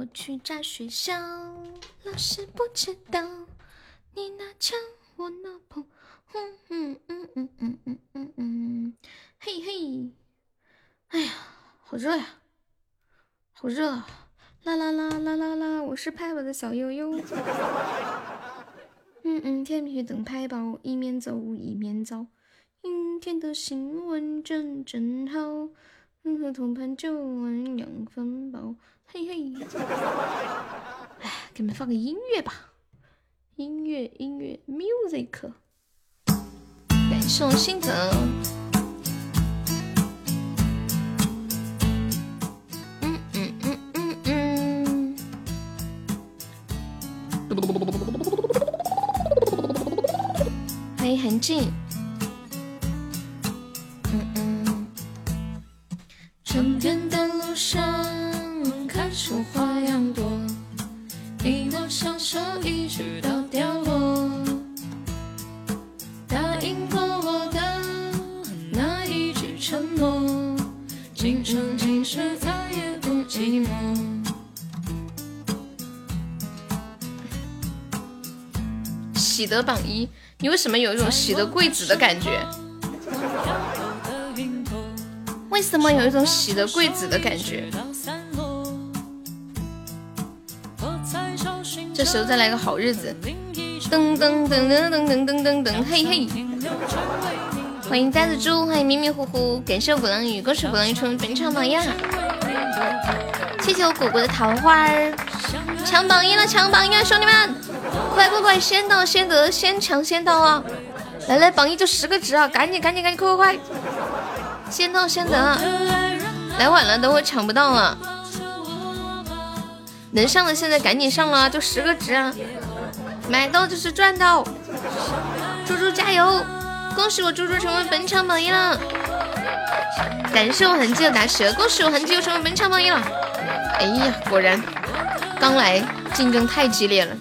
我去炸学校，老师不知道你拿枪我拿炮。嗯嗯嗯嗯嗯嗯嗯嗯，嘿嘿，哎呀，好热呀，好热！啦啦啦啦啦啦，我是派我的小悠悠。嗯嗯，天必须等拍宝，一面走一面走。今天的新闻真真好，和同伴就玩两分饱。嘿嘿，哎，给你们放个音乐吧，音乐音乐，music。感谢我心泽。嗯嗯嗯嗯嗯。欢迎韩静。得榜一，你为什么有一种喜得贵子的感觉？为什么有一种喜得贵子的感觉？这时候再来个好日子，噔噔噔噔噔噔噔噔噔，嘿嘿！欢迎呆子猪，欢迎迷迷糊糊，感谢我鼓浪屿，恭喜鼓浪屿成为本场榜一，谢谢我果果的桃花儿，抢榜一了，抢榜一了，兄弟们，快快快，先到先得，先抢先到啊！来来，榜一就十个值啊，赶紧赶紧赶紧，快快快！先到先得，来晚了等会抢不到了。能上的现在赶紧上了，就十个值啊！买到就是赚到，猪猪加油！恭喜我猪猪成为本场榜一了，感谢我痕迹的打蛇，恭喜我痕迹又成为本场榜一了。哎呀，果然刚来竞争太激烈了，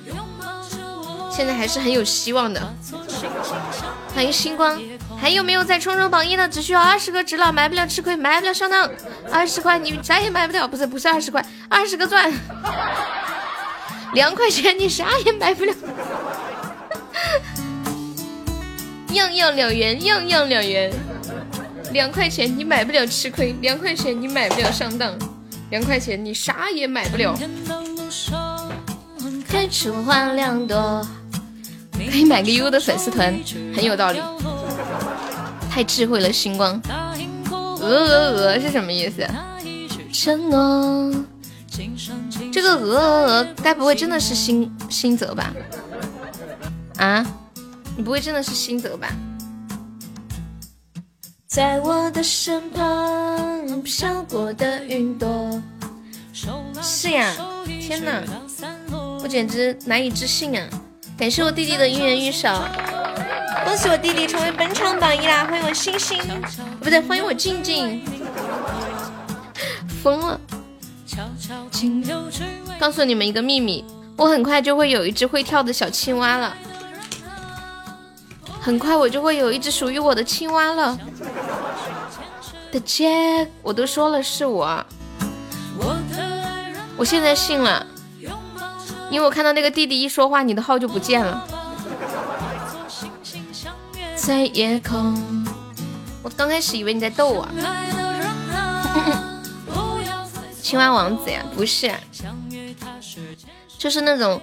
现在还是很有希望的。欢迎星光。还有没有在冲冲榜一的？只需要二十个值了，买不了吃亏，买不了上当。二十块你啥也买不了，不是不是二十块，二十个钻，两块钱你啥也买不了。样样两元，样样两元。两块钱你买不了吃亏，两块钱你买不了上当，两块钱你啥也买不了。开出花两朵，可以买个优的粉丝团，很有道理。太智慧了，星光。鹅鹅鹅是什么意思？承诺。这个鹅鹅鹅，该不会真的是新新泽吧？啊？你不会真的是新泽吧？在我的身旁飘过的云朵。是呀，天哪，我简直难以置信啊！感谢我弟弟的一元一手。恭喜我弟弟成为本场榜一啦！欢迎我星星，不对，欢迎我静静。疯了！告诉你们一个秘密，我很快就会有一只会跳的小青蛙了。很快我就会有一只属于我的青蛙了。的姐，我都说了是我，我现在信了，因为我看到那个弟弟一说话，你的号就不见了。在夜空，我刚开始以为你在逗我。青蛙王子呀，不是，就是那种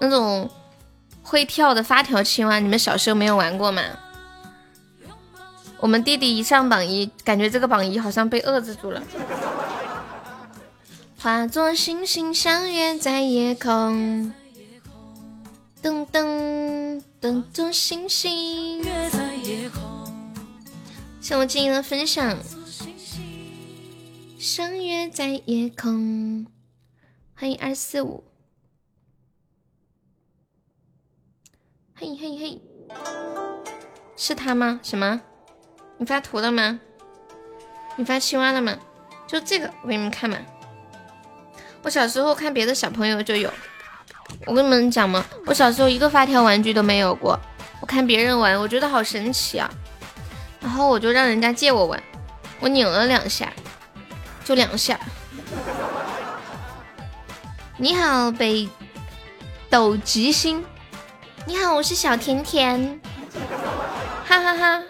那种会跳的发条青蛙。你们小时候没有玩过吗？我们弟弟一上榜一，感觉这个榜一好像被遏制住了。化作星星相约在夜空，噔噔。等着星星。谢我静音的分享。相约在夜空。欢迎二四五。嘿嘿嘿，是他吗？什么？你发图了吗？你发青蛙了吗？就这个，我给你们看嘛。我小时候看别的小朋友就有。我跟你们讲嘛，我小时候一个发条玩具都没有过。我看别人玩，我觉得好神奇啊，然后我就让人家借我玩。我拧了两下，就两下，你好，北斗吉星。你好，我是小甜甜。哈哈哈。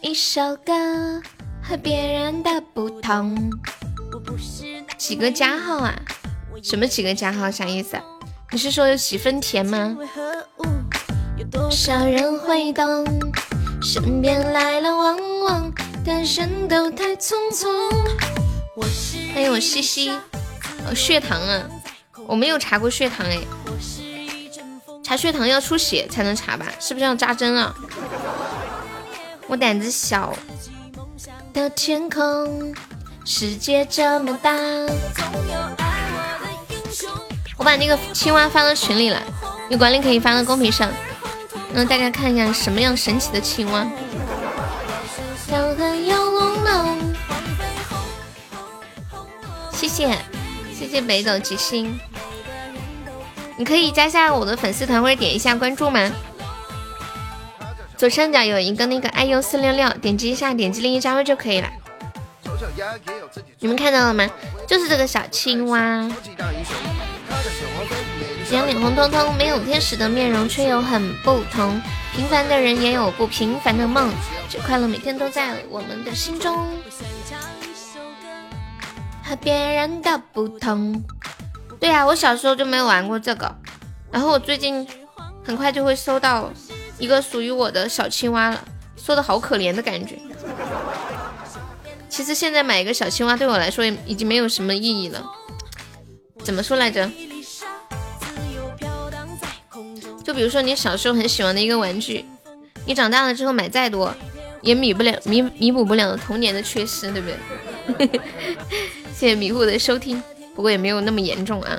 一首歌和别人的不同。几个加号啊？什么几个加号？啥意思？你是说有几分甜吗？有多少人会懂？身边来来往往的人都太匆匆。欢迎我西西。哦，血糖啊，我没有查过血糖哎。查血糖要出血才能查吧？是不是要扎针啊？我胆子小。的天空，世界这么大。我把那个青蛙发到群里了，有管理可以发到公屏上，让大家看一下什么样神奇的青蛙。谢谢，谢谢北斗吉星。你可以加下我的粉丝团或者点一下关注吗？左上角有一个那个 iu 四六六，点击一下，点击另一加入就可以了。你们看到了吗？就是这个小青蛙，脸脸红彤彤，没有天使的面容，却又很不同。平凡的人也有不平凡的梦，这快乐每天都在我们的心中。和别人的不同。对呀，我小时候就没有玩过这个，然后我最近很快就会收到一个属于我的小青蛙了，说的好可怜的感觉。其实现在买一个小青蛙对我来说也已经没有什么意义了。怎么说来着？就比如说你小时候很喜欢的一个玩具，你长大了之后买再多，也弥不了弥弥补不了童年的缺失，对不对？谢谢迷糊的收听。不过也没有那么严重啊，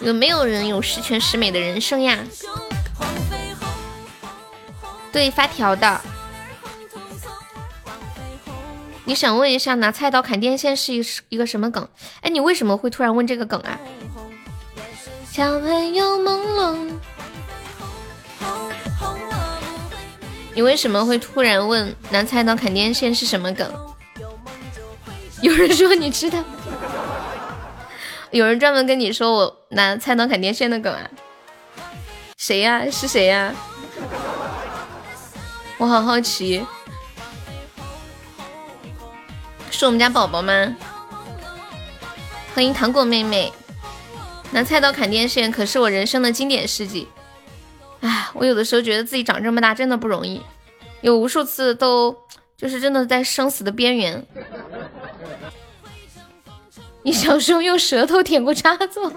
有没有人有十全十美的人生呀？对，发条的。你想问一下，拿菜刀砍电线是一一个什么梗？哎，你为什么会突然问这个梗啊？小朋友朦胧，你为什么会突然问拿菜刀砍电线是什么梗？有人说你知道。有人专门跟你说我拿菜刀砍电线的梗啊？谁呀？是谁呀？我好好奇，是我们家宝宝吗？欢迎糖果妹妹，拿菜刀砍电线可是我人生的经典事迹。哎，我有的时候觉得自己长这么大真的不容易，有无数次都就是真的在生死的边缘。你小时候用舌头舔过插座？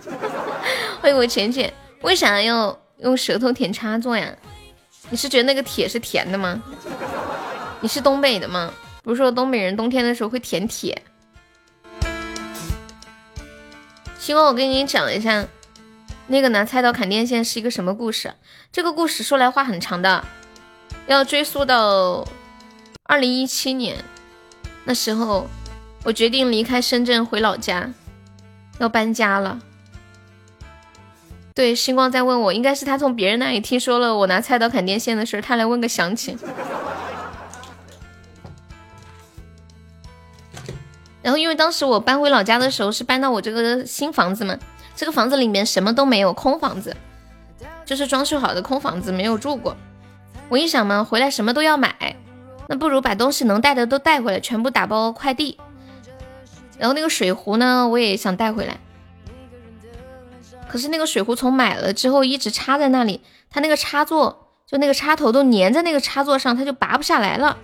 欢迎我浅浅，为啥要用舌头舔插座呀？你是觉得那个铁是甜的吗？你是东北的吗？不是说东北人冬天的时候会舔铁？星光我跟你讲一下，那个拿菜刀砍电线是一个什么故事？这个故事说来话很长的，要追溯到二零一七年，那时候。我决定离开深圳回老家，要搬家了。对，星光在问我，应该是他从别人那里听说了我拿菜刀砍电线的事，他来问个详情。然后，因为当时我搬回老家的时候是搬到我这个新房子嘛，这个房子里面什么都没有，空房子，就是装修好的空房子，没有住过。我一想嘛，回来什么都要买，那不如把东西能带的都带回来，全部打包快递。然后那个水壶呢，我也想带回来，可是那个水壶从买了之后一直插在那里，它那个插座就那个插头都粘在那个插座上，它就拔不下来了。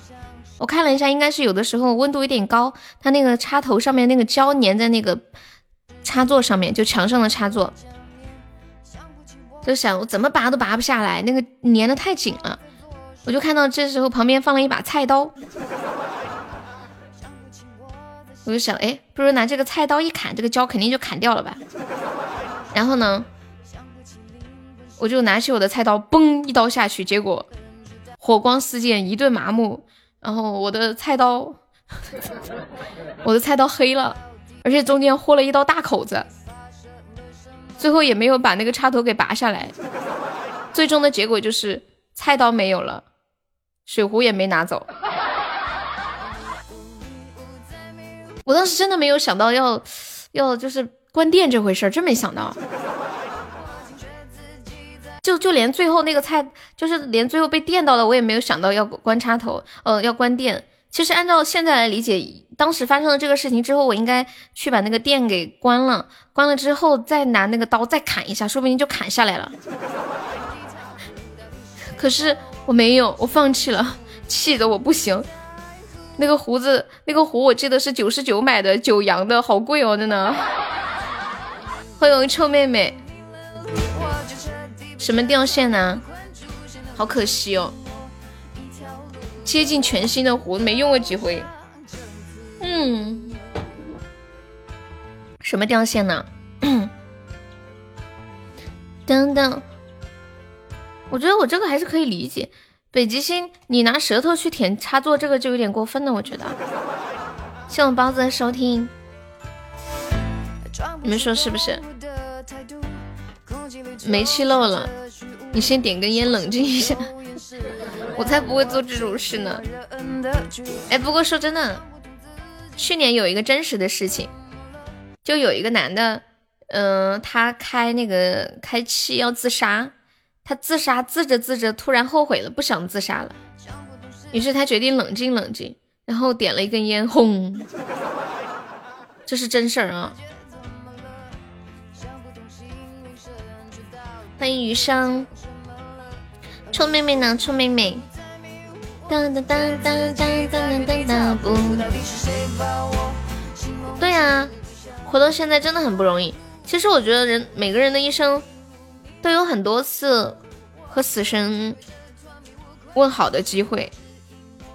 我看了一下，应该是有的时候温度有点高，它那个插头上面那个胶粘在那个插座上面，就墙上的插座，就想我怎么拔都拔不下来，那个粘的太紧了。我就看到这时候旁边放了一把菜刀。我就想，哎，不如拿这个菜刀一砍，这个胶肯定就砍掉了吧。然后呢，我就拿起我的菜刀，嘣一刀下去，结果火光四溅，一顿麻木。然后我的菜刀，我的菜刀黑了，而且中间豁了一道大口子。最后也没有把那个插头给拔下来。最终的结果就是菜刀没有了，水壶也没拿走。我当时真的没有想到要，要就是关店这回事，真没想到。就就连最后那个菜，就是连最后被电到了，我也没有想到要关插头，呃，要关电。其实按照现在来理解，当时发生了这个事情之后，我应该去把那个电给关了，关了之后再拿那个刀再砍一下，说不定就砍下来了。可是我没有，我放弃了，气得我不行。那个胡子，那个壶我记得是九十九买的，九阳的，好贵哦，真的。欢迎臭妹妹。什么掉线呢？好可惜哦。接近全新的壶，没用过几回。嗯。什么掉线呢？等等。我觉得我这个还是可以理解。北极星，你拿舌头去舔插座，这个就有点过分了，我觉得。谢我包子的收听，你们说是不是？煤气漏了，你先点根烟冷静一下。我才不会做这种事呢。哎，不过说真的，去年有一个真实的事情，就有一个男的，嗯，他开那个开气要自杀。他自杀，自着自着，突然后悔了，不想自杀了。于是他决定冷静冷静，然后点了一根烟，轰！这是真事儿啊！欢迎余生，臭妹妹呢？臭妹妹！当当当当当当当当不！对呀，活到现在真的很不容易。其实我觉得人每个人的一生。都有很多次和死神问好的机会，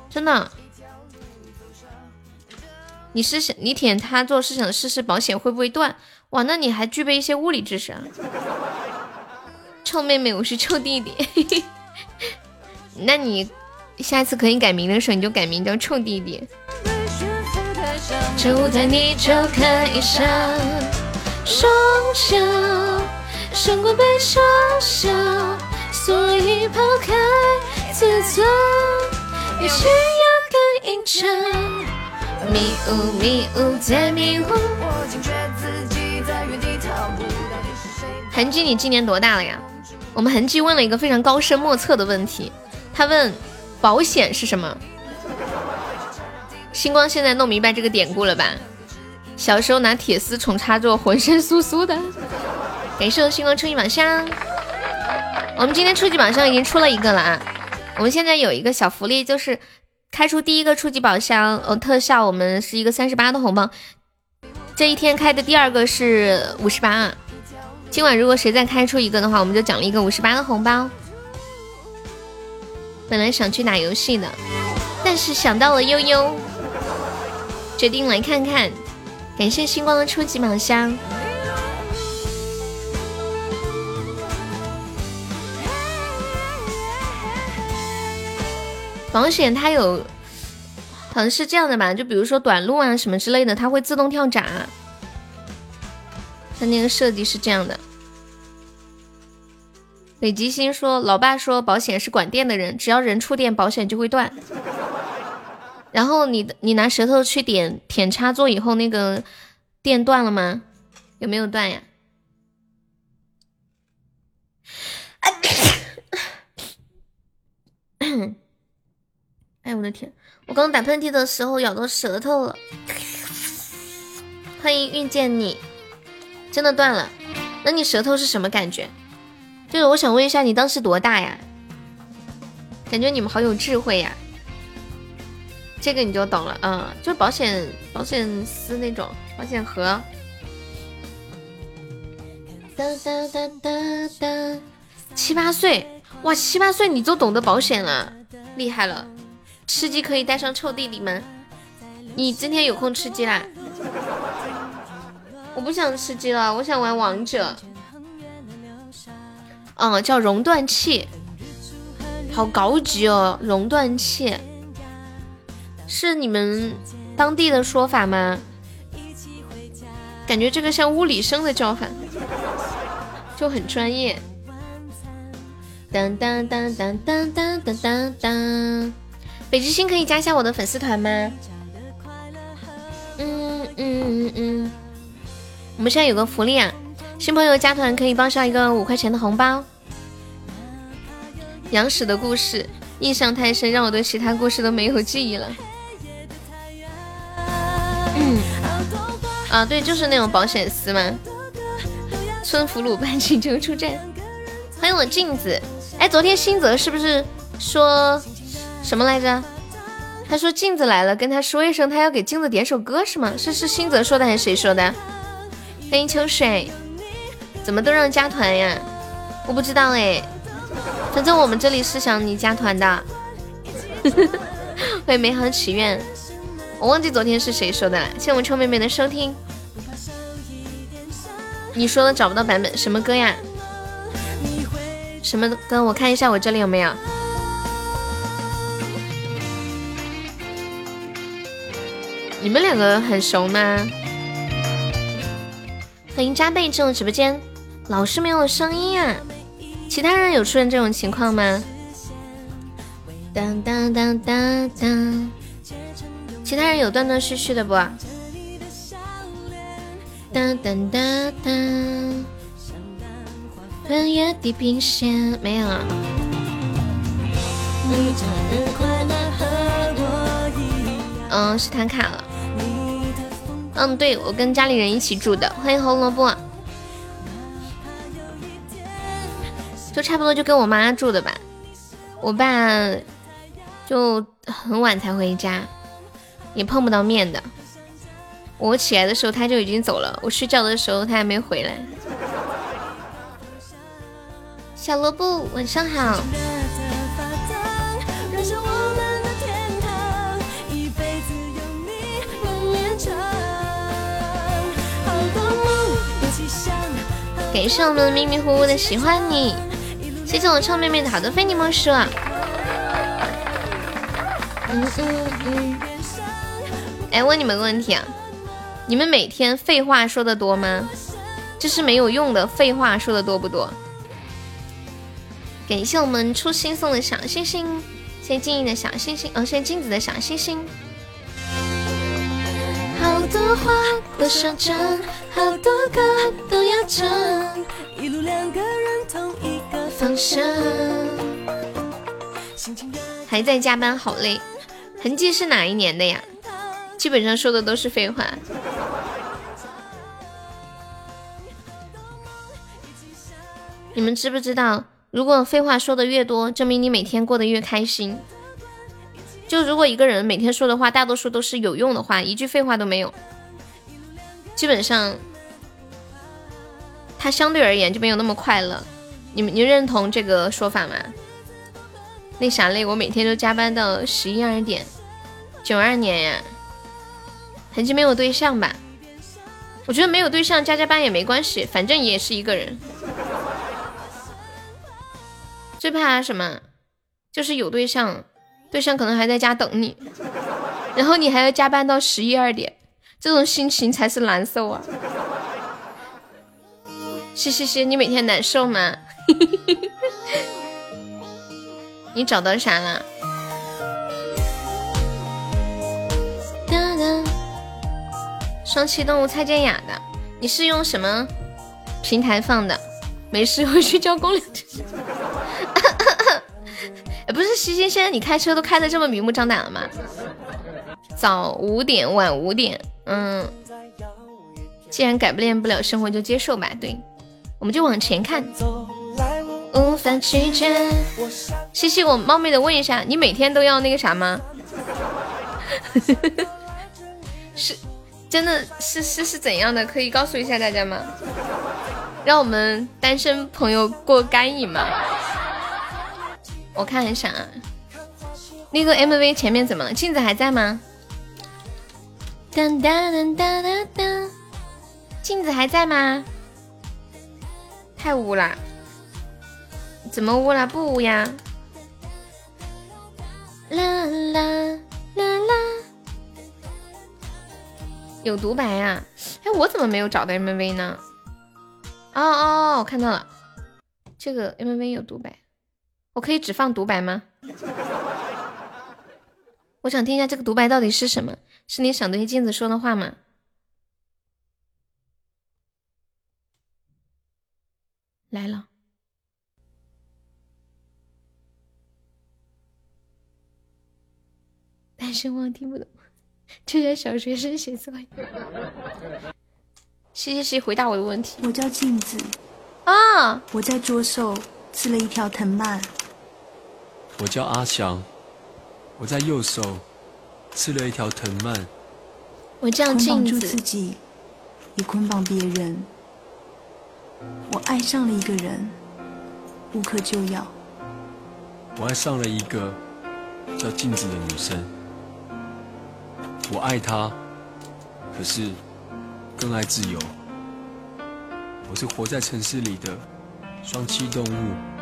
真的。你是想你舔他做是想试试保险会不会断？哇，那你还具备一些物理知识啊！臭妹妹，我是臭弟弟。那你下一次可以改名的时候，你就改名叫臭弟弟。就在你就可以上双手。胜过笑，所以抛开自尊，也需要。迷雾迷雾在迷雾，你今年多大了呀？我们韩剧问了一个非常高深莫测的问题，他问保险是什么？星光现在弄明白这个典故了吧？小时候拿铁丝宠插座，浑身酥酥的。感谢我星光初级宝箱，我们今天初级宝箱已经出了一个了啊！我们现在有一个小福利，就是开出第一个初级宝箱，呃，特效我们是一个三十八的红包。这一天开的第二个是五十八啊！今晚如果谁再开出一个的话，我们就奖励一个五十八的红包。本来想去打游戏的，但是想到了悠悠，决定来看看。感谢星光的初级宝箱。保险它有，好像是这样的吧？就比如说短路啊什么之类的，它会自动跳闸。他那个设计是这样的。北极星说：“老爸说保险是管电的人，只要人触电，保险就会断。然后你你拿舌头去点舔插座以后，那个电断了吗？有没有断呀？” 哎，我的天！我刚打喷嚏的时候咬到舌头了。欢迎遇见你，真的断了。那你舌头是什么感觉？就是我想问一下，你当时多大呀？感觉你们好有智慧呀。这个你就懂了，嗯，就保险保险丝那种保险盒。哒哒哒哒哒，七八岁哇，七八岁你就懂得保险了，厉害了。吃鸡可以带上臭弟弟吗？你今天有空吃鸡啦？我不想吃鸡了，我想玩王者。嗯，叫熔断器，好高级哦！熔断器是你们当地的说法吗？感觉这个像物理生的叫法，就很专业。当当当当当当当当当。北极星可以加一下我的粉丝团吗？嗯嗯嗯嗯我们现在有个福利啊，新朋友加团可以报销一个五块钱的红包。杨史的故事印象太深，让我对其他故事都没有记忆了。嗯，啊，对，就是那种保险丝嘛。村福鲁班请求出战，欢迎我镜子。哎，昨天新泽是不是说什么来着？他说镜子来了，跟他说一声，他要给镜子点首歌是吗？是是新泽说的还是谁说的？欢迎秋水，怎么都让加团呀？我不知道哎，反正我们这里是想你加团的。欢迎美好祈愿，我忘记昨天是谁说的了。谢我们臭妹妹的收听。你说的找不到版本，什么歌呀？什么歌？我看一下我这里有没有。你们两个很熟吗？欢迎加倍进入直播间，老是没有声音啊！其他人有出现这种情况吗？当当当当当，其他人有断断续续的不？当当当当，穿越地平线没有。嗯，是他卡了。嗯，对，我跟家里人一起住的。欢迎红萝卜，就差不多就跟我妈住的吧。我爸就很晚才回家，也碰不到面的。我起来的时候他就已经走了，我睡觉的时候他还没回来。小萝卜，晚上好。感谢我们迷迷糊糊的喜欢你，谢谢我臭妹妹的好多非你莫属。嗯嗯嗯。哎，问你们个问题啊，你们每天废话说的多吗？就是没有用的废话说的多不多？感谢我们初心送的小星星，谢谢静怡的小星星，哦，谢谢镜子的小星星。多话都想讲，好多歌都要唱，一路两个人同一个方向。还在加班，好累。痕迹是哪一年的呀？基本上说的都是废话。你们知不知道，如果废话说的越多，证明你每天过得越开心。就如果一个人每天说的话大多数都是有用的话，一句废话都没有，基本上他相对而言就没有那么快乐。你们你认同这个说法吗？那啥嘞，我每天都加班到十一二点。九二年呀，痕迹没有对象吧？我觉得没有对象加加班也没关系，反正也是一个人。最怕什么？就是有对象。对象可能还在家等你，然后你还要加班到十一二点，这种心情才是难受啊！嘻嘻嘻，你每天难受吗？你找到啥了？双栖动物蔡健雅的，你是用什么平台放的？没事，回去交公粮。西西，现在你开车都开的这么明目张胆了吗？早五点，晚五点，嗯，既然改变不了生活，就接受吧。对，我们就往前看。无法拒绝。西西，我冒昧的问一下，你每天都要那个啥吗？是，真的是是是怎样的？可以告诉一下大家吗？让我们单身朋友过干瘾吗？我看一下啊，那个 MV 前面怎么了？镜子还在吗？当当当当当当，镜子还在吗？太污了，怎么污了？不污呀。啦啦啦啦，有独白啊？哎，我怎么没有找到 MV 呢？哦哦，我看到了，这个 MV 有独白。我可以只放独白吗？我想听一下这个独白到底是什么？是你想对镜子说的话吗？来了。但是我听不懂，就像小学生写作业。谢谢谢回答我的问题。我叫镜子啊，我在左手刺了一条藤蔓。我叫阿翔，我在右手刺了一条藤蔓。我叫镜子，捆绑住自己，也捆绑别人。我爱上了一个人，无可救药。我爱上了一个叫镜子的女生。我爱她，可是更爱自由。我是活在城市里的双栖动物，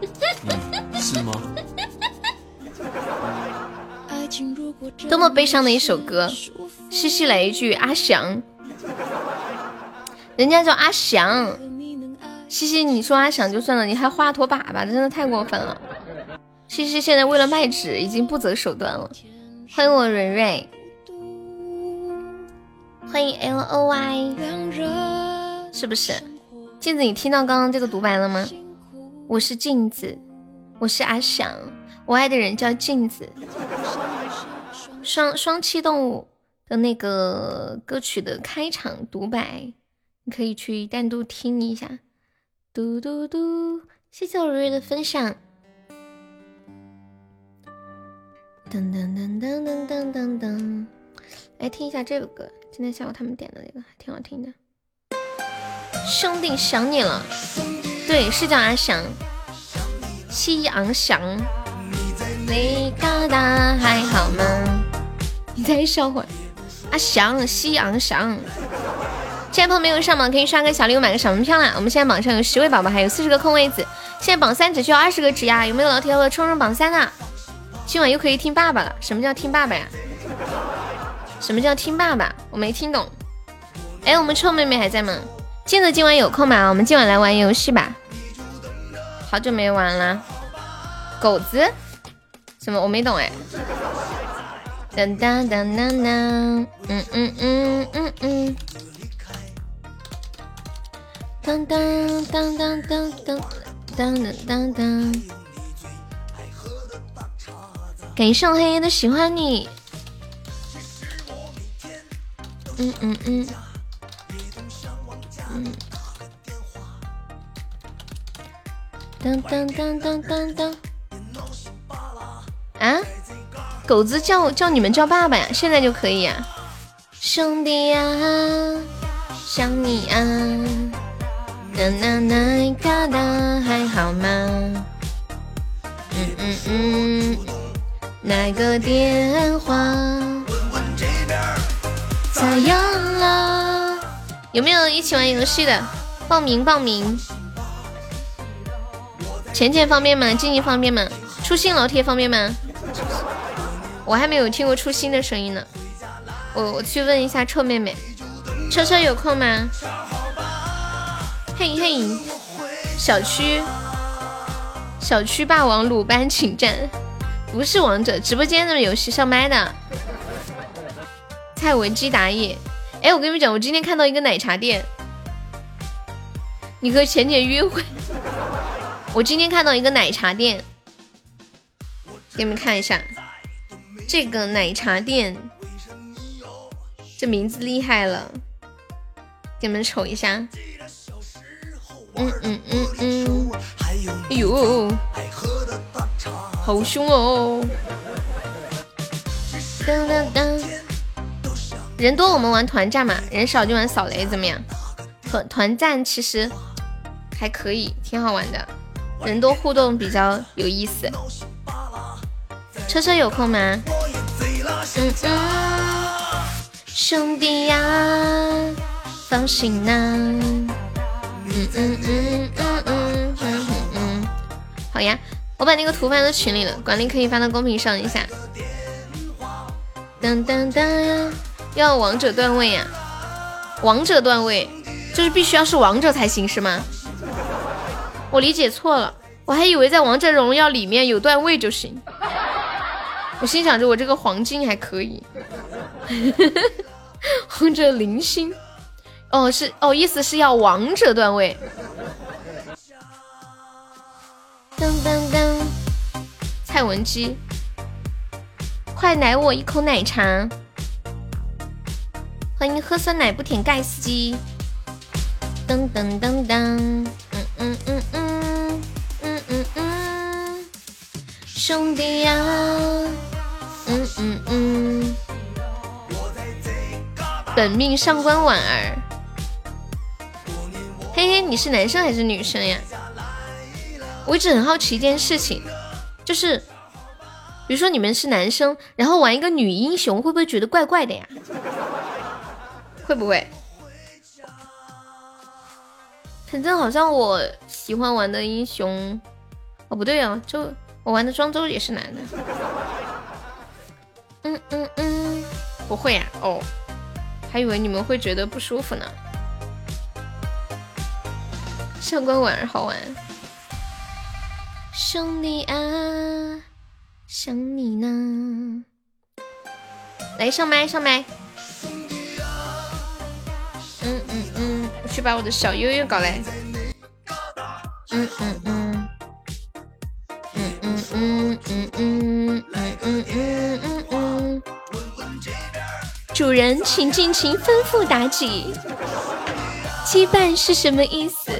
你是吗？多么悲伤的一首歌！西西来一句阿翔，人家叫阿翔。西西，你说阿翔就算了，你还画坨粑粑，真的太过分了。西西现在为了卖纸，已经不择手段了。欢迎我蕊蕊，欢迎 L O Y，是不是？镜子，你听到刚刚这个独白了吗？我是镜子，我是阿翔，我爱的人叫镜子。双双栖动物的那个歌曲的开场独白，你可以去单独听一下。嘟嘟嘟，谢谢我如月的分享。噔噔噔噔噔噔噔噔，来听一下这个歌，今天下午他们点的那个还挺好听的。兄弟想你了，对，是叫阿翔，夕阳翔。你嘎达还好吗？你再笑会儿。阿翔，夕阳翔。现在朋友没有上榜，可以刷个小礼物，买个小门票啦。我们现在榜上有十位宝宝，还有四十个空位子。现在榜三只需要二十个值呀，有没有老铁要冲冲榜三啊？今晚又可以听爸爸了。什么叫听爸爸呀？什么叫听爸爸？我没听懂。哎，我们臭妹妹还在吗？镜子今晚有空吗？我们今晚来玩游戏吧。好久没玩了。狗子？什么？我没懂哎。当当当当当，嗯嗯嗯嗯嗯。当当当当当当当当当。感谢我黑夜的喜欢你。嗯嗯。嗯。当当当当当当。啊？狗子叫叫你们叫爸爸呀？现在就可以呀？兄弟呀，想你啊。呐呐呐，嘎达还好吗？嗯嗯嗯。哪个电话？咋样了？有没有一起玩游戏的？报名报名！浅浅方便吗？静静方便吗？初心老铁方便吗？我还没有听过初心的声音呢。我我去问一下臭妹妹，车车有空吗？嘿嘿，小区小区霸王鲁班请战。不是王者，直播间的游戏上麦的。蔡文姬打野，哎，我跟你们讲，我今天看到一个奶茶店，你和浅浅约会。我今天看到一个奶茶店，给你们看一下，这个奶茶店，这名字厉害了，给你们瞅一下。嗯嗯嗯嗯，哎呦。好凶哦！噔噔噔，人多我们玩团战嘛，人少就玩扫雷，怎么样？团团战其实还可以，挺好玩的，人多互动比较有意思。车车有空吗？嗯嗯，兄弟呀，放心呐。嗯嗯嗯嗯嗯嗯嗯，好呀。我把那个图发到群里了，管理可以发到公屏上一下。噔噔噔，要王者段位呀！王者段位就是必须要是王者才行是吗？我理解错了，我还以为在王者荣耀里面有段位就行。我心想着我这个黄金还可以。王者零星，哦是哦，意思是要王者段位。噔噔噔，蔡文姬，快奶我一口奶茶！欢迎喝酸奶不舔盖司机。噔噔噔噔，嗯嗯嗯嗯嗯嗯，兄弟呀，嗯嗯嗯，本命上官婉儿，嘿嘿，你是男生还是女生呀？我一直很好奇一件事情，就是，比如说你们是男生，然后玩一个女英雄，会不会觉得怪怪的呀？会不会？反正好像我喜欢玩的英雄，哦不对哦，就我玩的庄周也是男的。嗯嗯嗯，不会呀？哦，还以为你们会觉得不舒服呢。上官婉儿好玩。兄弟啊，想你呢。来上麦上麦。嗯嗯嗯，去把我的小悠悠搞来。嗯嗯嗯。嗯嗯嗯嗯嗯嗯嗯嗯嗯。主人，请尽情吩咐妲己。羁绊是什么意思？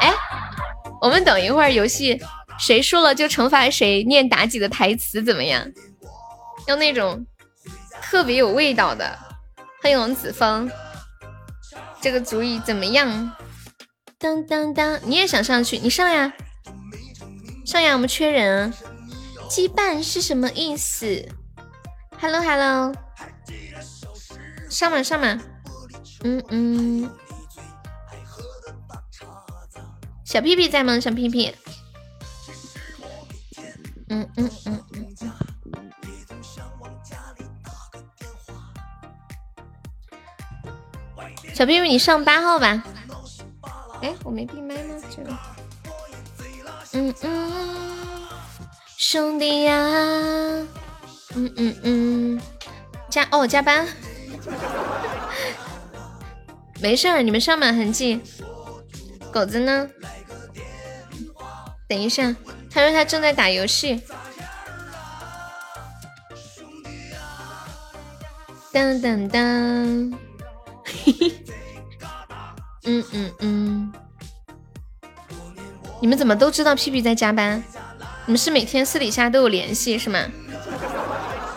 哎，我们等一会儿游戏。谁输了就惩罚谁念妲己的台词，怎么样？要那种特别有味道的。欢迎王子峰，这个主意怎么样？当当当，你也想上去？你上呀，上呀，我们缺人。羁绊是什么意思？Hello Hello，上嘛上嘛。嗯嗯，小屁屁在吗？小屁屁。嗯嗯嗯嗯嗯。小屁屁，你上八号吧。哎，我没闭麦吗？这个。嗯嗯，兄弟呀，嗯嗯嗯，加哦加班，没事儿，你们上满痕迹。狗子呢？等一下。他说他正在打游戏。当当当，嘿嘿，嘿 嘿嗯嗯嗯，你们怎么都知道屁屁在加班？你们是每天私底下都有联系是吗？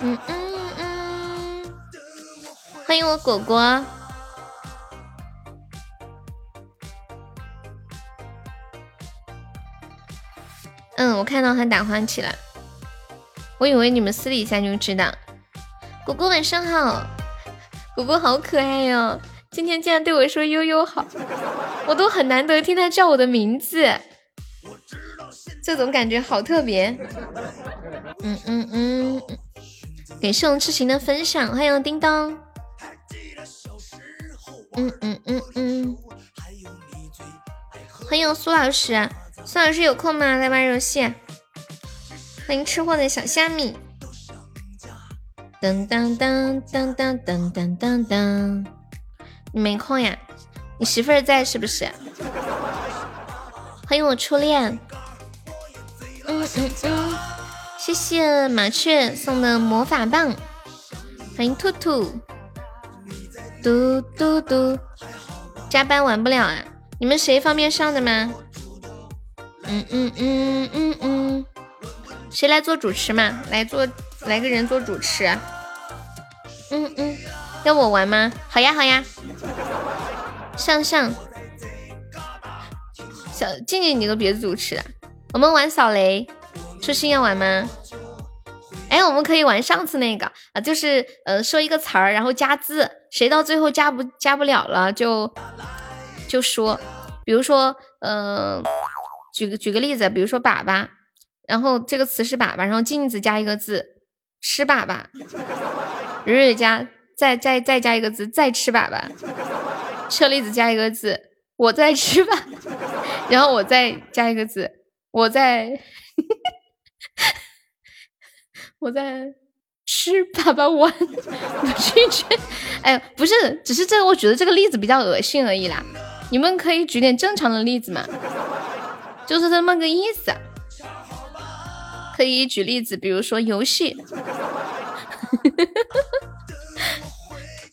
嗯嗯嗯，欢迎我果果。嗯，我看到他打欢起了，我以为你们私底下就知道。果果晚上好，主播好可爱呀，今天竟然对我说悠悠好，我都很难得听他叫我的名字，这种感觉好特别。嗯嗯嗯，感谢我痴情的分享，欢迎叮当。嗯嗯嗯嗯，欢迎苏老师。苏老师有空吗？来玩游戏。欢迎吃货的小虾米。噔噔噔噔噔噔噔噔噔，你没空呀？你媳妇儿在是不是？欢迎我初恋。嗯嗯嗯，谢谢麻雀送的魔法棒。欢迎兔兔。嘟嘟嘟，加班玩不了啊？你们谁方便上的吗？嗯嗯嗯嗯嗯，谁来做主持嘛？来做来个人做主持。嗯嗯，要我玩吗？好呀好呀。上上，小静静你都别主持，我们玩扫雷。初心要玩吗？哎，我们可以玩上次那个啊，就是呃说一个词儿，然后加字，谁到最后加不加不了了就就说，比如说呃。举个举个例子，比如说粑粑，然后这个词是粑粑，然后镜子加一个字，吃粑粑，蕊蕊加再再再加一个字，再吃粑粑，车厘子加一个字，我在吃吧，然后我再加一个字，我在我在吃粑粑丸，我拒绝。哎，不是，只是这个，我觉得这个例子比较恶心而已啦。你们可以举点正常的例子嘛。就是这么个意思，可以举例子，比如说游戏，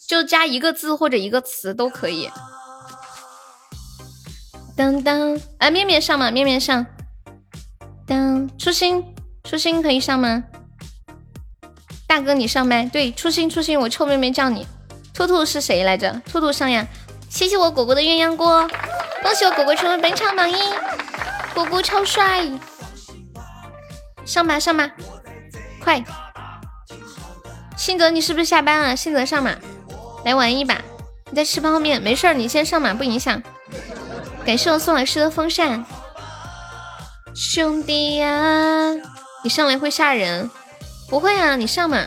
就加一个字或者一个词都可以。当当，哎，面面上吗？面面上。当初心，初心可以上吗？大哥你上麦。对，初心初心，我臭妹妹叫你。兔兔是谁来着？兔兔上呀。谢谢我果果的鸳鸯锅，恭喜我果果成为本场榜一，果果超帅。上吧上吧，快！新泽你是不是下班了？新泽上嘛，来玩一把。你在吃泡面，没事，你先上嘛，不影响。感谢我宋老师的风扇，兄弟呀，你上来会吓人？不会啊，你上嘛，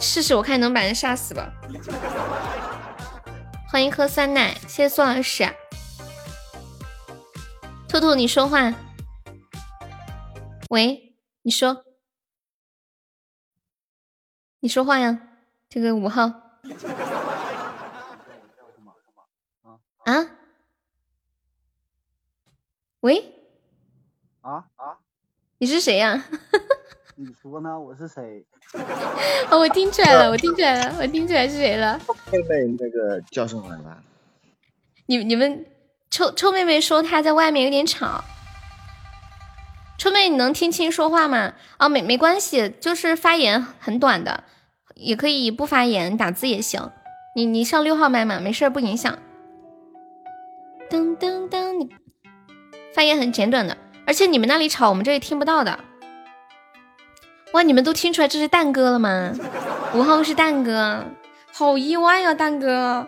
试试我看能把人吓死吧。欢迎喝酸奶，谢谢宋老师。兔兔你说话。喂，你说，你说话呀，这个五号。啊？喂？啊啊？你是谁呀？你说呢？我是谁？哦，我听出来了，我听出来了，我听出来是谁了。妹妹那个叫上来了。你你们臭臭妹妹说她在外面有点吵。春妹，你能听清说话吗？哦，没没关系，就是发言很短的，也可以不发言，打字也行。你你上六号麦嘛，没事不影响。噔噔噔，你发言很简短的，而且你们那里吵，我们这里听不到的。哇，你们都听出来这是蛋哥了吗？五号是蛋哥，好意外呀，蛋哥，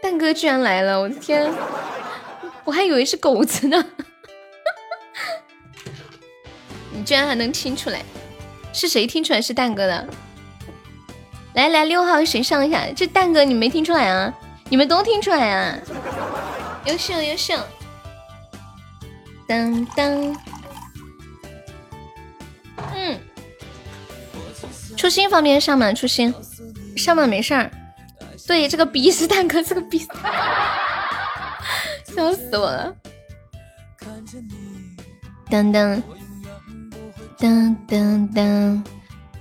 蛋哥居然来了，我的天，我还以为是狗子呢。你居然还能听出来，是谁听出来是蛋哥的？来来，六号谁上一下？这蛋哥你没听出来啊？你们都听出来啊？优秀优秀！当当，嗯，初心方便上吗？初心上吗？没事儿。对，这个逼是蛋哥，这个逼，笑死我了。当当。噔噔噔，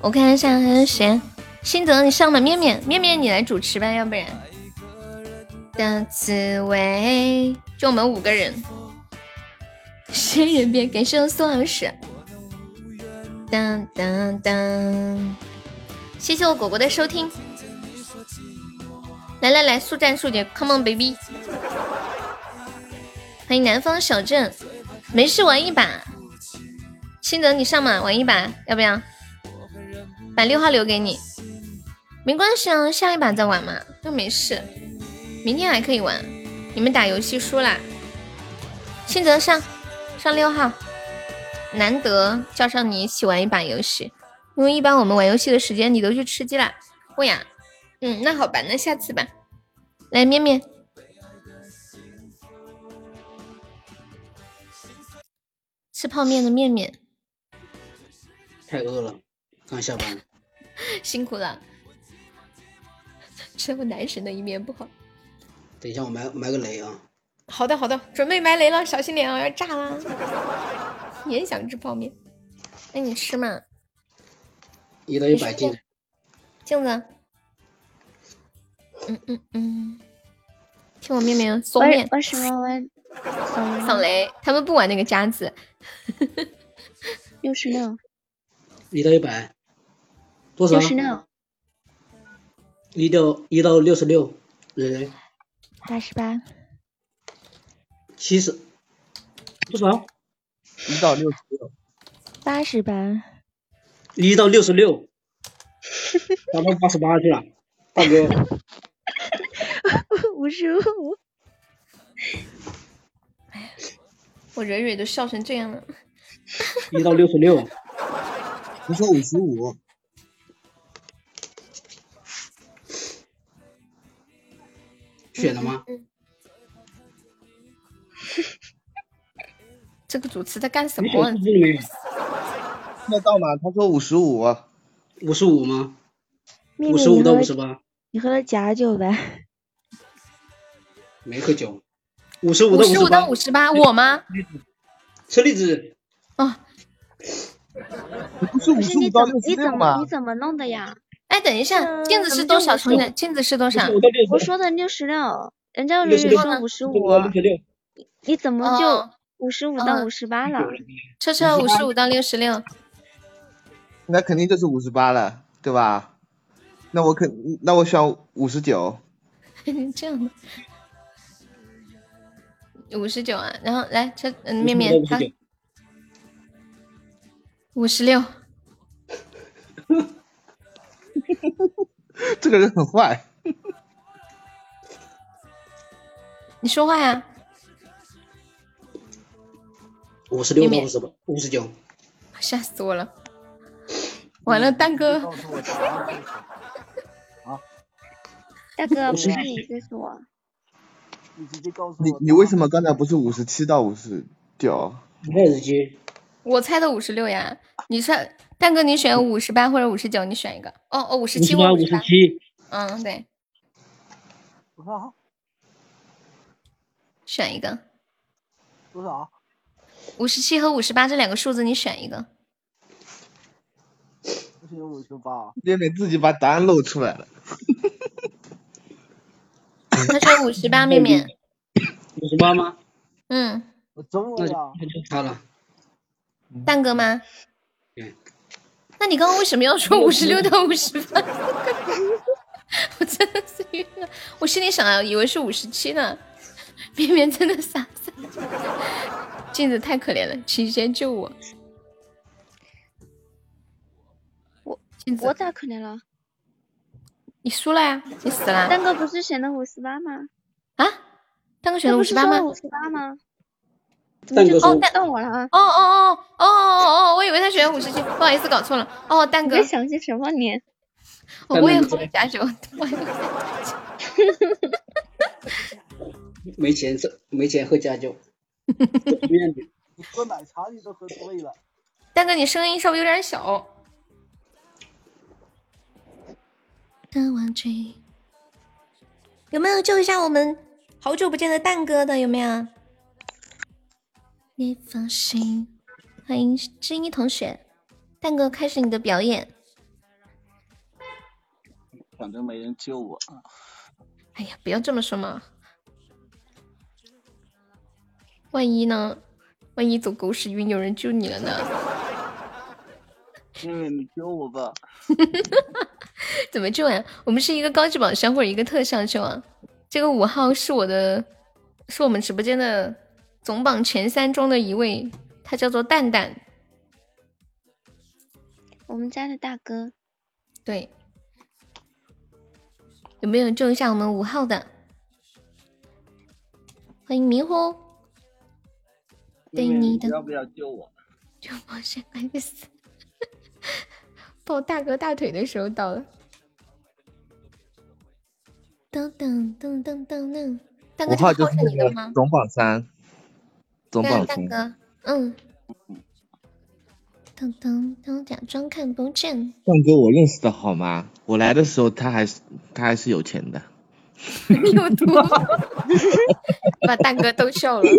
我看一下还有谁，新泽你上吧，面面面面你来主持吧，要不然。的滋味，就我们五个人。仙人别感谢宋老师。噔噔噔，谢谢我果果的收听。来来来，速战速决，Come on baby！欢迎南方小镇，没事玩一把。新泽，你上嘛，玩一把，要不要？把六号留给你，没关系啊，下一把再玩嘛，又没事，明天还可以玩。你们打游戏输啦，新泽上上六号，难得叫上你一起玩一把游戏，因为一般我们玩游戏的时间你都去吃鸡啦。不呀，嗯，那好吧，那下次吧。来，面面，吃泡面的面面。太饿了，刚下班，辛苦了。这么男神的一面不好。等一下，我埋埋个雷啊。好的，好的，准备埋雷了，小心点啊，要炸啦！也想吃泡面，那你吃嘛。一到一百斤。镜子。嗯嗯嗯。听我命令嗦面。我什么玩？扫雷，他们不玩那个夹子。六十六。一到一百，多少？六十六。一到一到六十六，蕊蕊。八十八。七十。多少？一到六十六。八十八。一到六十六。达到八十八去了，大哥。五十五。哎呀，我蕊蕊都笑成这样了。一到六十六。你说五十五，选了吗？这个主持在干什么？那到吗？他说五十五，五十五吗？五十五到五十八。你喝了假酒呗？没喝酒。五十五到五十八。五十五到五十八，我吗？车厘子。哦。不是你十五到怎么你怎么六十六吗你？怎么弄的呀？哎，等一下，镜子是多少？重点，镜子是多少？我说的六十六，人家蕊六十六蕊说五十五，你怎么就哦五十五到五十八了？车车五十五到六十六，那肯定就是五十八了，对吧？那我肯，那我选五十九。这样的，五十九啊，然后来车嗯面面他五十六，这个人很坏。你说话呀？五十六到五十八，五十九。吓死我了！完了，蛋哥，大哥，不是是你这是我，你直接告诉你你为什么刚才不是五十七到五十九？没耳机。我猜的五十六呀，你猜蛋哥你选五十八或者五十九，你选一个。哦哦，五十七或五十八。57嗯，对，多少？选一个。多少？五十七和五十八这两个数字，你选一个。不行，五十八。妹妹自己把答案露出来了。他选五十八，妹妹。五十八吗？嗯，我中了呀！那就他了。蛋哥吗？嗯。那你刚刚为什么要说五十六到五十八？我真的是晕了，我心里想啊，以为是五十七呢。面面真的傻傻，镜子太可怜了，请先救我。我镜子，我咋可怜了？你输了呀，你死了。蛋哥不是选的五十八吗？啊？蛋哥选的五十八吗？五十八吗？怎么就蛋哥说到到我了啊？哦哦哦哦哦哦！我以为他选五十斤，不好意思，搞错了。哦，蛋哥你在，想些什么你？我我也喝了假酒，我也喝 没钱喝，没钱喝假酒。面子。你喝奶茶你都喝醉了。蛋哥，你声音稍微有点小。的玩具有没有救一下我们好久不见的蛋哥的？有没有？你放心，欢迎知一同学，蛋哥开始你的表演。反正没人救我。哎呀，不要这么说嘛，万一呢？万一走狗屎运有人救你了呢？妹妹，你救我吧。怎么救呀？我们是一个高级宝箱或者一个特效救啊。这个五号是我的，是我们直播间的总榜前三中的一位，他叫做蛋蛋。我们家的大哥，对，有没有救一下我们五号的？欢迎迷糊。对你的要不要救我？救我先快个死！抱大哥大腿的时候到了。噔噔噔噔噔噔，大哥五号就是这个号是你的吗？总榜三，大哥，嗯。噔噔噔，假装看不见。蛋哥，我认识的好吗？我来的时候他还是他还是有钱的。你 有毒，把大哥逗笑了。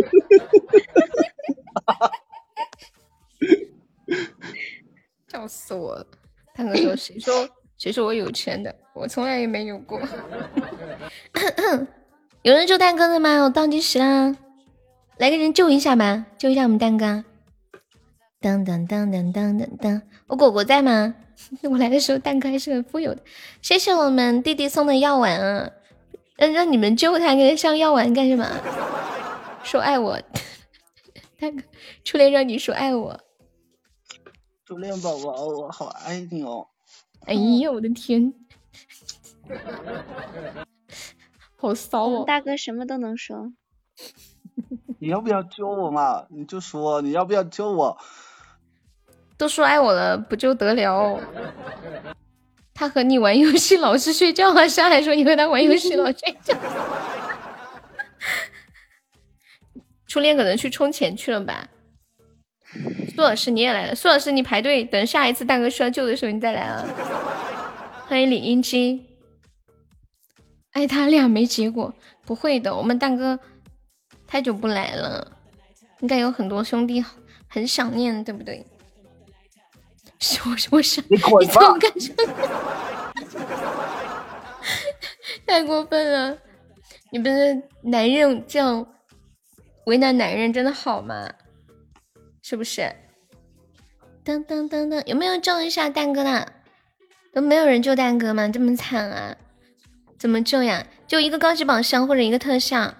笑死我了！大哥说：“谁说谁说我有钱的？我从来也没有过。”有人救蛋哥的吗？我倒计时啦，来个人救一下吧，救一下我们蛋哥。当当当当当当当，我果果在吗？我来的时候蛋哥还是很富有的。谢谢我们弟弟送的药丸啊！让让你们救他，给他上药丸干什么？说爱我，蛋哥，初恋让你说爱我。初恋宝宝，我好爱你哦。哎呀，我的天，好骚哦！大哥什么都能说。你要不要救我嘛？你就说你要不要救我？都说爱我了，不就得了？他和你玩游戏老是睡觉啊？上来说你和他玩游戏老睡觉。初恋可能去充钱去了吧？苏老师你也来了，苏老师你排队，等下一次大哥需要救的时候你再来啊！欢迎李英基，爱他俩没结果，不会的，我们大哥太久不来了，应该有很多兄弟很想念，对不对？是我我想你怎么？太过分了！你不是男人这样为难男人，真的好吗？是不是？当当当当，有没有救一下蛋哥的？都没有人救蛋哥吗？这么惨啊！怎么救呀？就一个高级宝箱或者一个特效。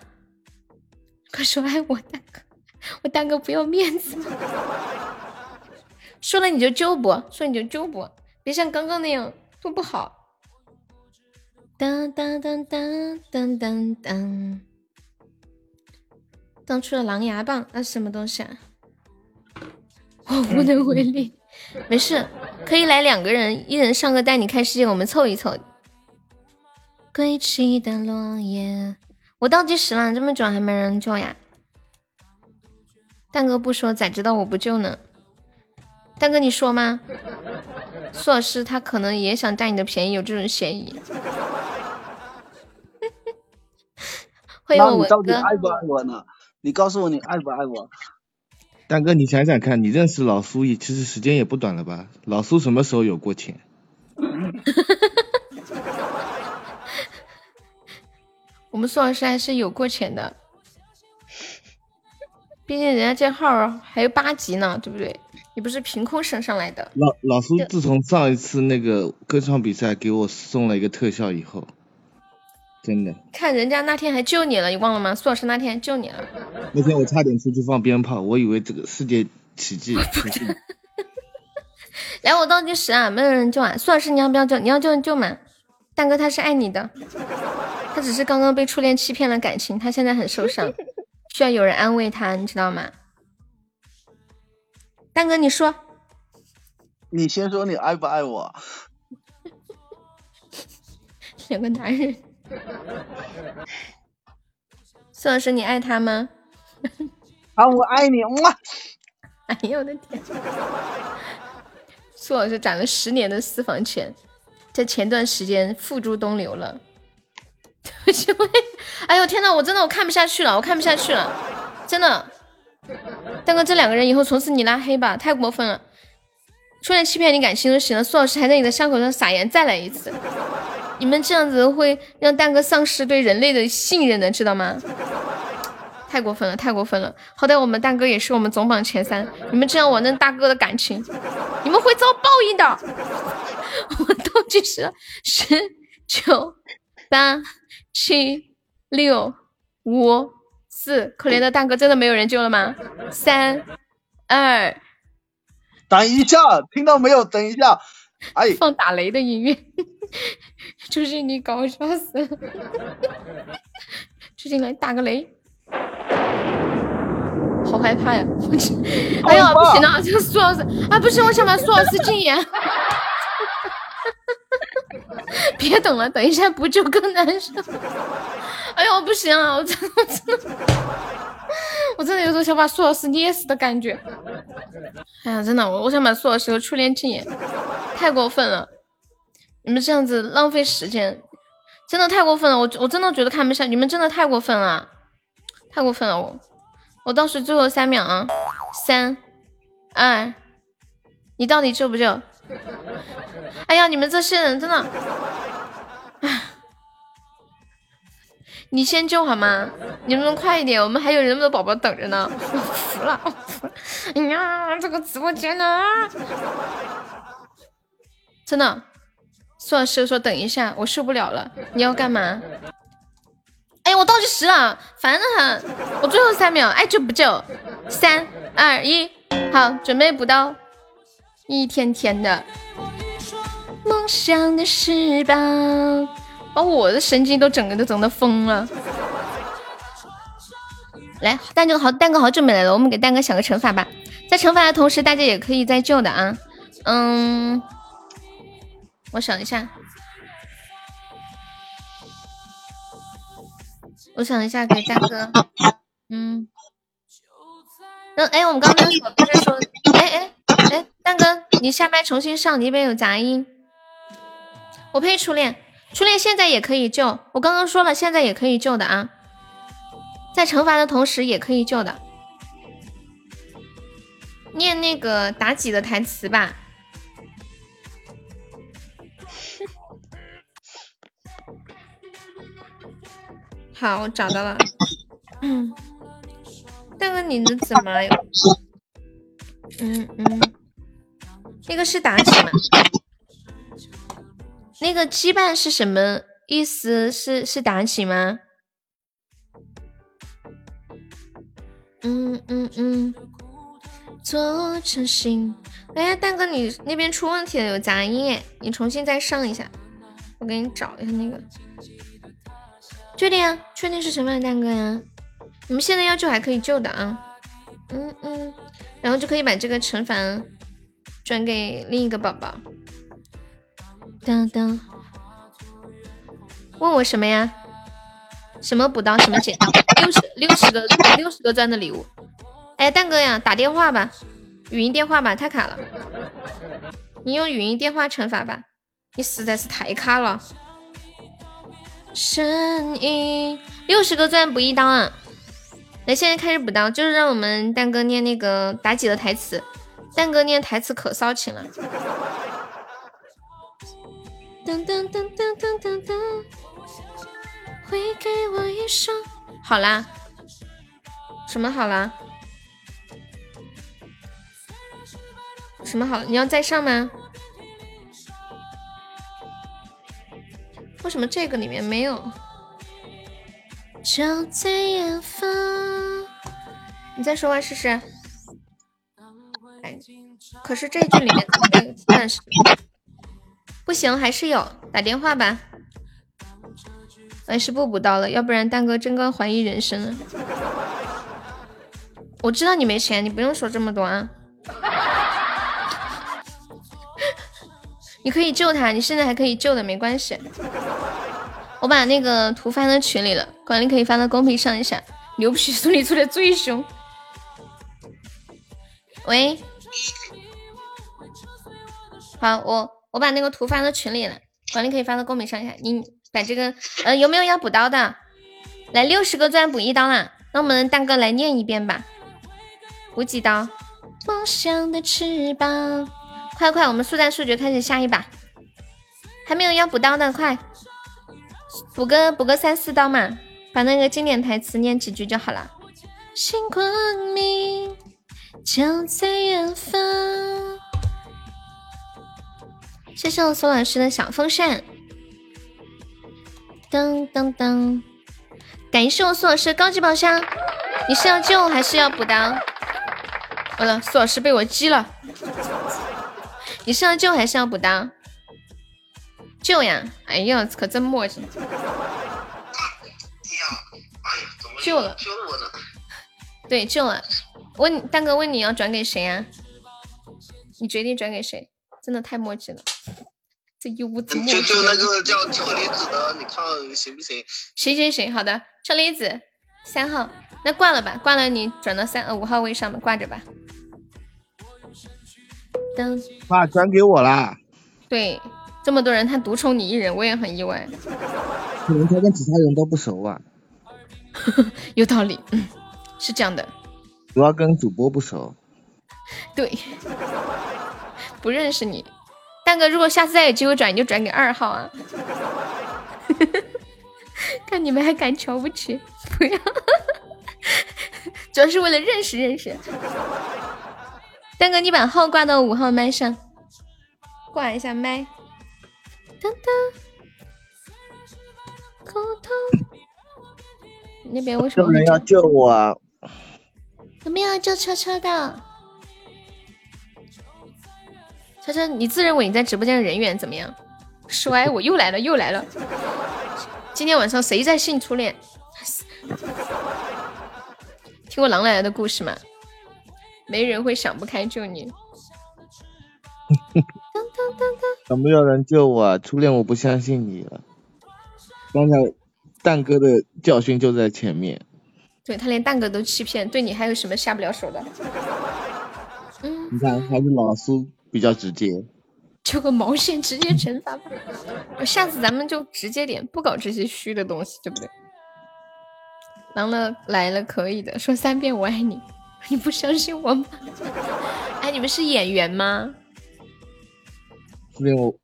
快说爱我大哥，我大哥不要面子。说了你就救不？说你就救不？别像刚刚那样，多不好。当当当当当当当，当出了狼牙棒，那是什么东西啊？我无能为力。没事，可以来两个人，一人上个带你看世界，我们凑一凑。归期的落叶，我倒计时了，这么久还没人救呀？蛋哥不说，咋知道我不救呢？蛋哥你说吗？苏老师他可能也想占你的便宜，有这种嫌疑。欢迎那我文哥，你到底爱不爱我呢？你告诉我你爱不爱我？蛋哥，你想想看，你认识老苏也其实时间也不短了吧？老苏什么时候有过钱？们苏老师还是有过钱的，毕竟人家这号还有八级呢，对不对？你不是凭空升上来的。老老苏自从上一次那个歌唱比赛给我送了一个特效以后，真的，看人家那天还救你了，你忘了吗？苏老师那天还救你了。那天我差点出去放鞭炮，我以为这个世界奇迹出现。来，我倒计时啊，没有人救啊。苏老师，你要不要救？你要救你救嘛。蛋哥他是爱你的，他只是刚刚被初恋欺骗了感情，他现在很受伤，需要有人安慰他，你知道吗？蛋哥，你说，你先说你爱不爱我？两个男人。苏老师，你爱他吗？啊，我爱你，哇！哎呦我的天！苏老师攒了十年的私房钱，在前段时间付诸东流了。对不起，我也哎呦天呐，我真的我看不下去了，我看不下去了，真的。蛋哥，这两个人以后从此你拉黑吧，太过分了。出来欺骗你感情就行了，苏老师还在你的伤口上撒盐，再来一次。你们这样子会让蛋哥丧失对人类的信任的，知道吗？太过分了，太过分了！好歹我们蛋哥也是我们总榜前三，你们这样玩弄大哥的感情，你们会遭报应的。我倒计时十、九、八、七、六、五、四，可怜的蛋哥真的没有人救了吗？三、二，等一下，听到没有？等一下，哎，放打雷的音乐，朱静你搞笑死了！朱静来打个雷。好害怕呀！哎呀，不行了，这个苏老师啊，不行，我想把苏老师禁言。别等了，等一下不救更难受。哎呦，不行啊，我真的，我真的，我真的有种想把苏老师捏死的感觉。哎呀，真的，我我想把苏老师和初恋禁言，太过分了！你们这样子浪费时间，真的太过分了。我我真的觉得看不下，你们真的太过分了，太过分了我。我倒数最后三秒啊，三、二，你到底救不救？哎呀，你们这些人真的，哎，你先救好吗？你们快一点，我们还有那么多宝宝等着呢。我服了，我服了！哎呀，这个直播间呢，真的，苏老师说等一下，我受不了了，你要干嘛？哎呀，我倒计时了，烦得很。我最后三秒，爱救不救？三二一，好，准备补刀。一天天的，梦想的翅膀，把我的神经都整个都整的疯了。来，蛋哥好，蛋哥好久没来了，我们给蛋哥想个惩罚吧。在惩罚的同时，大家也可以再救的啊。嗯，我想一下。我想一下，给大哥，嗯，那哎，我们刚刚不是说，哎哎哎，蛋哥，你下麦重新上，你那边有杂音。我配初恋，初恋现在也可以救，我刚刚说了，现在也可以救的啊，在惩罚的同时也可以救的。念那个妲己的台词吧。好，我找到了。嗯，蛋哥，你能怎么？嗯嗯，那个是妲己吗？那个羁绊是什么意思？是是妲己吗？嗯嗯嗯，做成心。哎，蛋哥，你那边出问题了，有杂音，你重新再上一下。我给你找一下那个。确定啊？确定是什么蛋哥呀？你们现在要救还可以救的啊。嗯嗯，然后就可以把这个惩罚转给另一个宝宝。当当，问我什么呀？什么补刀？什么剪刀？六十六十个六十个钻的礼物。哎，蛋哥呀，打电话吧，语音电话吧，太卡了。你用语音电话惩罚吧，你实在是太卡了。声音六十个钻补一刀啊！来，现在开始补刀，就是让我们蛋哥念那个妲己的台词。蛋哥念台词可骚情了。噔噔噔噔噔噔噔，会给我一双。好啦，什么好啦？什么好？你要再上吗？为什么这个里面没有？就在远方。你再说话试试。哎，可是这句里面怎么没有？但是不行，还是有。打电话吧。还是不补刀了，要不然蛋哥真该怀疑人生了。我知道你没钱，你不用说这么多啊。你可以救他，你现在还可以救的，没关系。我把那个图发到群里了，管理可以发到公屏上一下。牛皮书里出的最凶。喂，好，我我把那个图发到群里了，管理可以发到公屏上一下。你把这个，呃，有没有要补刀的？来，六十个钻补一刀啦。那我们蛋哥来念一遍吧，补几刀？梦想的翅膀。快快，我们速战速决，开始下一把。还没有要补刀的，快补个补个三四刀嘛，把那个经典台词念几句就好了。星光明就在远方。谢谢我苏老师的小风扇。噔噔噔，感谢我苏老师高级宝箱。你是要救还是要补刀？完了，苏老师被我击了。你是要救还是要补刀？救呀！哎呀，可真磨叽。救了，救了我呢。对，救了。问蛋哥，问你要转给谁呀？你决定转给谁？真的太磨叽了，这一屋子磨叽。就就那个叫车厘子的，你看行不行？行行行，好的。车厘子三号，那挂了吧，挂了你转到三呃五号位上吧，挂着吧。噔，爸转给我啦。对，这么多人，他独宠你一人，我也很意外。可能他跟其他人都不熟啊。有道理，嗯，是这样的。主要跟主播不熟。对，不认识你。蛋哥，如果下次再有机会转，你就转给二号啊。看你们还敢瞧不起？不要，主要是为了认识认识。蛋哥，你把号挂到五号麦上，挂一下麦。噔噔，口头。那边为什么有人要救我？有没有救车车的？车车，你自认为你在直播间的人缘怎么样？衰，我又来了，又来了。今天晚上谁在性初恋？听过狼来了的故事吗？没人会想不开救你。有没有人救我？初恋，我不相信你了。刚才蛋哥的教训就在前面。对他连蛋哥都欺骗，对你还有什么下不了手的？嗯，你看还是老苏比较直接。就个毛线，直接惩罚吧。下次咱们就直接点，不搞这些虚的东西，对不对？狼了来了，可以的，说三遍我爱你。你不相信我吗？哎，你们是演员吗？初恋，我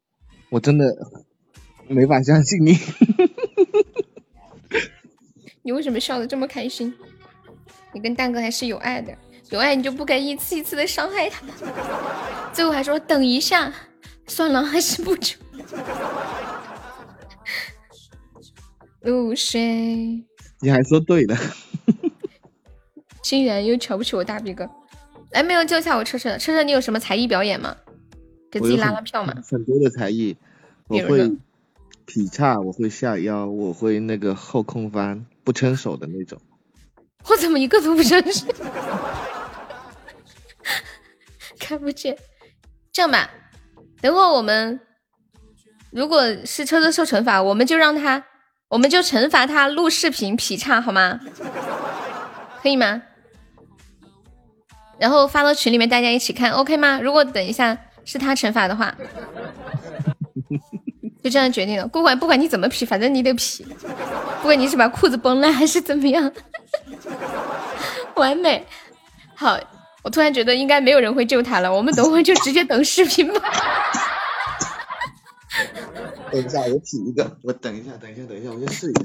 我真的没法相信你。你为什么笑的这么开心？你跟蛋哥还是有爱的，有爱你就不该一次一次的伤害他。最后还说等一下，算了，还是不追。露水，你还说对了，竟然又瞧不起我大逼哥。来，没有救下我车车，车车你有什么才艺表演吗？给自己拉拉票嘛。很多的才艺，我会劈叉，我会下腰，我会那个后空翻，不撑手的那种。我怎么一个都不认识？看不见。这样吧，等会儿我们如果是车车受惩罚，我们就让他，我们就惩罚他录视频劈叉，好吗？可以吗？然后发到群里面，大家一起看，OK 吗？如果等一下是他惩罚的话，就这样决定了。不管不管你怎么劈，反正你得劈，不管你是把裤子崩烂还是怎么样，完美。好，我突然觉得应该没有人会救他了，我们等会就直接等视频吧。等一下，我劈一个，我等一下，等一下，等一下，我先试一下。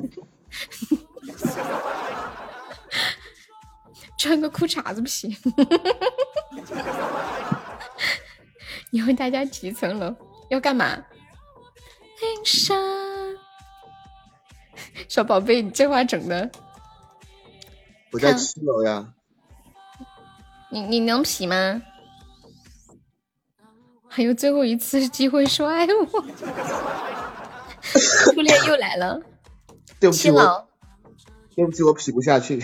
穿个裤衩子不行。以后大家几层楼要干嘛？冰山，小宝贝，你这话整的，我在七楼呀。你你能劈吗？还有最后一次机会说爱我，初恋又来了。对不起，我，对不起，我劈不下去。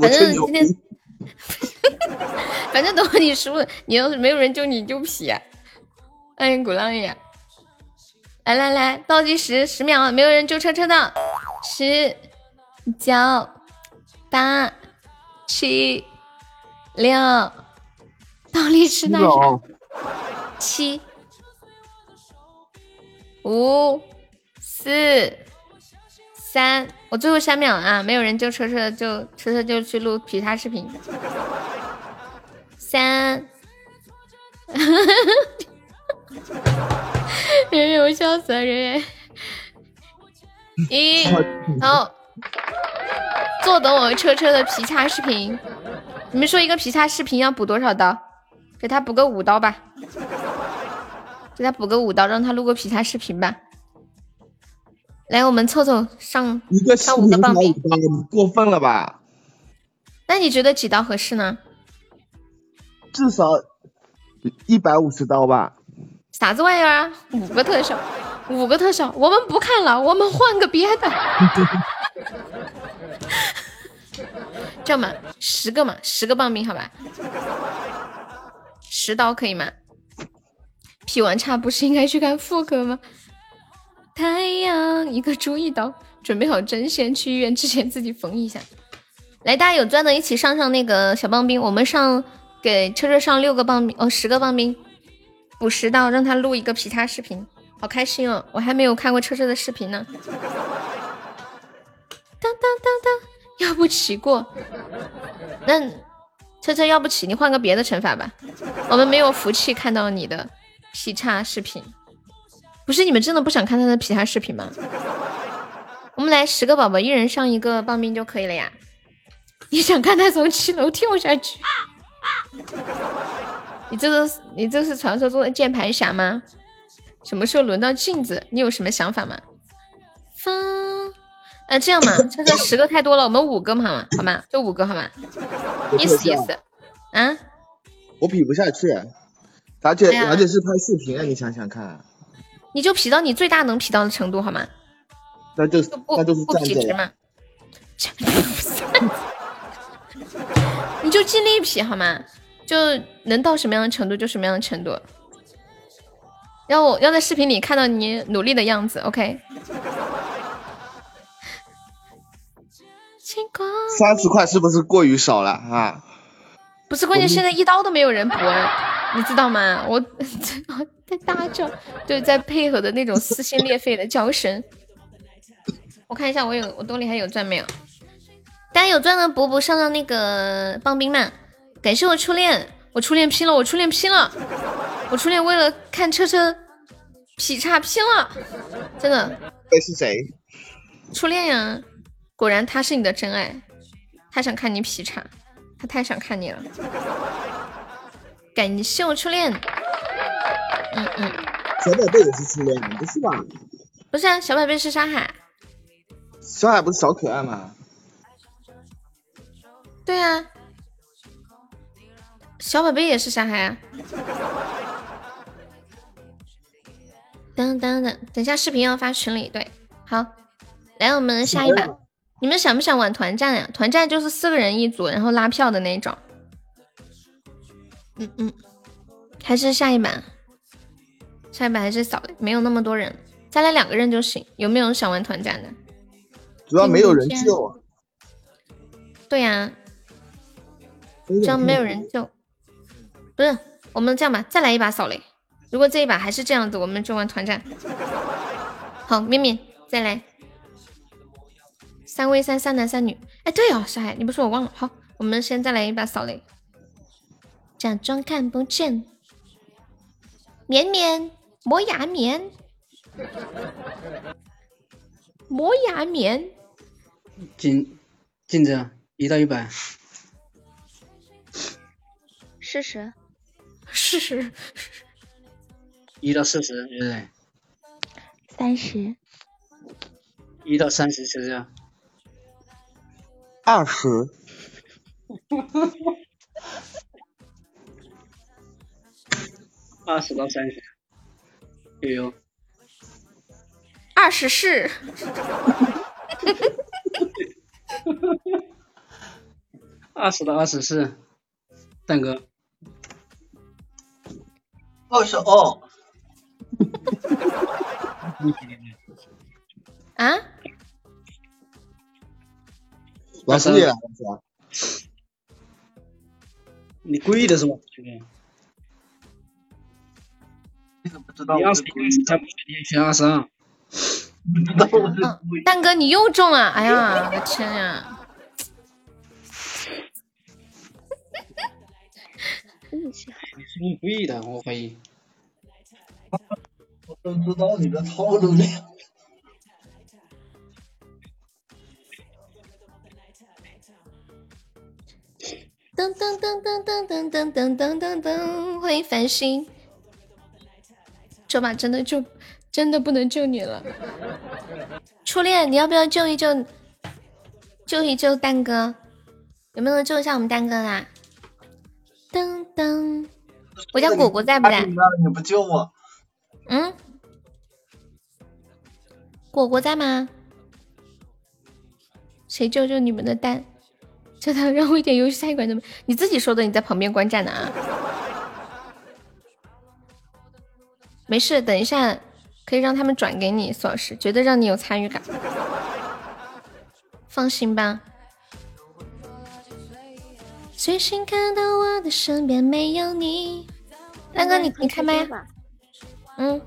反正今天逼，反正等会你输了，你要是没有人救你，你就皮。欢迎，鼓浪屿，来来来，倒计时十秒，没有人救车车的，十、九、八、七、六，倒立吃那啥？七、五、四、三，我最后三秒啊！没有人救车车，就车车就去录其他视频。三，圆圆，我笑死了，圆圆。一，好，坐等我车车的劈叉视频。你们说一个劈叉视频要补多少刀？给他补个五刀吧，给他补个五刀，让他录个劈叉视频吧。来，我们凑凑上一个视上五个频棒冰。过分了吧？那你觉得几刀合适呢？至少一百五十刀吧。啥子玩意儿啊？五个特效，五个特效，我们不看了，我们换个别的。这样吧，十个嘛，十个棒冰，好吧？十刀可以吗？劈完叉不是应该去看妇科吗？太阳一个猪一刀，准备好针线，去医院之前自己缝一下。来，大家有钻的一起上上那个小棒冰，我们上给车车上六个棒冰，哦，十个棒冰，补十刀，让他录一个劈叉视频，好开心哦！我还没有看过车车的视频呢。当当当当，要不起过？那车车要不起，你换个别的惩罚吧，我们没有福气看到你的劈叉视频。不是你们真的不想看他的劈叉视频吗？我们来十个宝宝，一人上一个棒冰就可以了呀。你想看他从七楼跳下去？你这个你这是传说中的键盘侠吗？什么时候轮到镜子？你有什么想法吗？风，呃，这样嘛，这个十个太多了，我们五个嘛，好吗？就五个好吗？意思意思。啊，我比不下去，而且、哎而且是拍视频啊，你想想看，你就匹到你最大能匹到的程度好吗？那就是不那就是不站着了。劈直嘛。你就尽力匹好吗？就能到什么样的程度就什么样的程度。要我要在视频里看到你努力的样子，OK？三十块是不是过于少了啊？不是，关键现在一刀都没有人补，你知道吗？我 在大叫，对，在配合的那种撕心裂肺的叫声。我看一下，我有我兜里还有钻没有？大家有钻的补补上上那个棒冰 man，感谢我初恋，我初恋拼了，我初恋拼了，我初恋为了看车车劈叉拼了，真的这是谁？初恋呀，果然他是你的真爱，他想看你劈叉，他太想看你了。感谢我初恋，嗯嗯，小宝贝也是初恋，不是吧？不是啊，小宝贝是沙海，小海不是小可爱吗？对啊，小宝贝也是沙海啊。等等等，等下视频要发群里，对，好，来我们下一把，你们想不想玩团战呀？团战就是四个人一组，然后拉票的那种。嗯嗯，还是下一把，下一把还是少，没有那么多人，再来两个人就行。有没有想玩团战的？主要没有人救啊。对呀、这样没有人救。不是，我们这样吧，再来一把扫雷。如果这一把还是这样子，我们就玩团战。好，面面再来，三 v 三，三男三女。哎，对哦，小海，你不说我忘了。好，我们先再来一把扫雷。假装看不见，绵绵磨牙棉，磨牙棉。镜镜子一到一百，试试。试试。一到四十，对不对？三十，一到三十是这样？二十，二十到三十，悠悠，二十四。二十到二十四，蛋哥，二十二，啊？老师也来了是吧？你故意的是吗？兄弟，你怎么知道你二十一、二十三不选，你也选二十二。嗯，蛋哥你又中了！哎呀，我的天呀！故意的，我怀疑。我都知道你的套路了。噔噔噔噔噔噔噔噔噔噔噔，欢迎繁星。这把真的就真的不能救你了，初恋，你要不要救一救？救一救蛋哥，有没有救一下我们蛋哥啦？噔噔，我家果果在不在？你不救我？嗯，果果在吗？谁救救你们的蛋？叫他让我一点游戏参与感都没。你自己说的，你在旁边观战呢啊？没事，等一下可以让他们转给你，苏老师绝对让你有参与感，放心吧。最近看到我的身边没有你，蛋哥你你开麦呀？嗯。